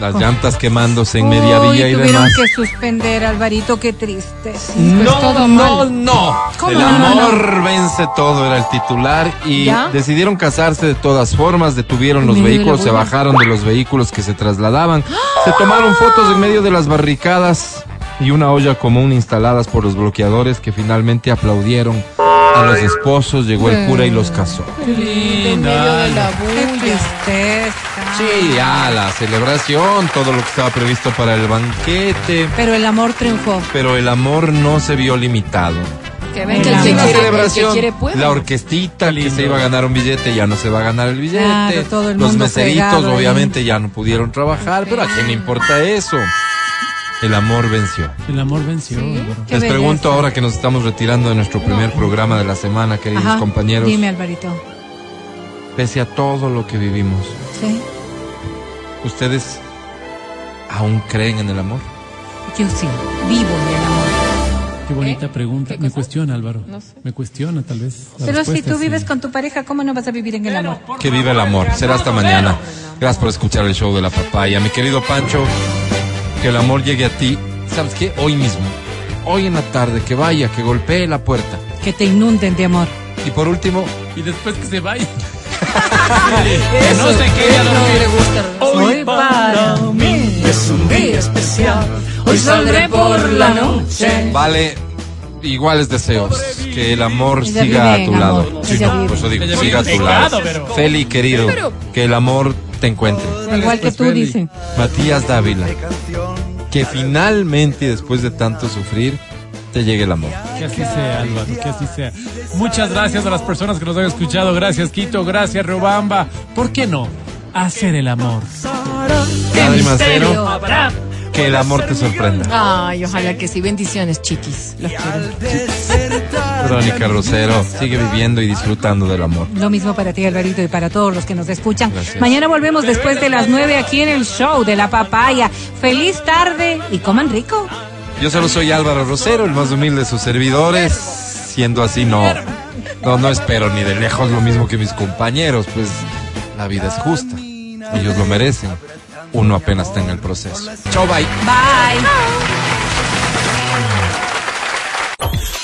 las llantas quemándose en media vía y tuvieron demás. que suspender, Alvarito, qué triste. Sí, pues No, todo no, mal. no. ¿Cómo El no, no, amor vence todo, era el titular. Y ¿Ya? decidieron casarse de todas formas, detuvieron ¿En los vehículos, se bajaron de los vehículos que se trasladaban, se tomaron fotos en medio de las barricadas y una olla común instaladas por los bloqueadores que finalmente aplaudieron a los esposos, llegó el cura y los casó. Qué. Sí, ya, la celebración, todo lo que estaba previsto para el banquete, Pero el amor triunfó. pero el amor no se vio limitado. Que venga La quiere, el celebración, que quiere la orquestita que se iba a ganar un billete ya no se va a ganar el billete, Claro, todo el los mundo meseritos obviamente ya no pudieron trabajar, pero a quién le importa eso. El amor venció. El amor venció. Les belleza. pregunto ahora que nos estamos retirando de nuestro primer programa de la semana, queridos Ajá. compañeros, Dime, Alvarito. pese a todo lo que vivimos, Sí. ¿ustedes aún creen en el amor? Yo sí. Vivo en el amor. Qué bonita pregunta. ¿Qué Me cuestiona, Álvaro. No sé. Me cuestiona, tal vez. Pero si tú es vives sí. con tu pareja, ¿cómo no vas a vivir en el amor? Que vive el amor. Será hasta mañana. Gracias por escuchar el show de la papaya. Mi querido Pancho, que el amor llegue a ti. ¿Sabes qué? Hoy mismo. Hoy en la tarde, que vaya, que golpee la puerta. Que te inunden de amor. Y por último, Y después que se vaya. que no se quede a No dormir. le gusta. Hoy para mí es un día especial. Hoy saldré por la noche. vale iguales deseos. Que el amor siga a tu lado. Sí, no, por eso digo, siga a tu lado. pero- Feli, querido, que el amor te encuentre. Igual que tú, Feli. dice. Matías Dávila, que finalmente, después de tanto sufrir, te llegue el amor. Que así sea, Álvaro, que así sea. Muchas gracias a las personas que nos han escuchado. Gracias, Quito. Gracias, Robamba. ¿Por qué no? Hacer el amor. Mancero, que el amor te sorprenda. Ay, ojalá que sí. Bendiciones, chiquis. Los quiero. Verónica Rosero, sigue viviendo y disfrutando del amor. Lo mismo para ti, Alvarito, y para todos los que nos escuchan. Gracias. Mañana volvemos después de las nueve aquí en el show de la papaya. Feliz tarde y coman rico. Yo solo soy Álvaro Rosero, el más humilde de sus servidores. Siendo así, no, no, no espero ni de lejos lo mismo que mis compañeros, pues la vida es justa. Ellos lo merecen. Uno apenas está en el proceso. Chau, bye. Bye.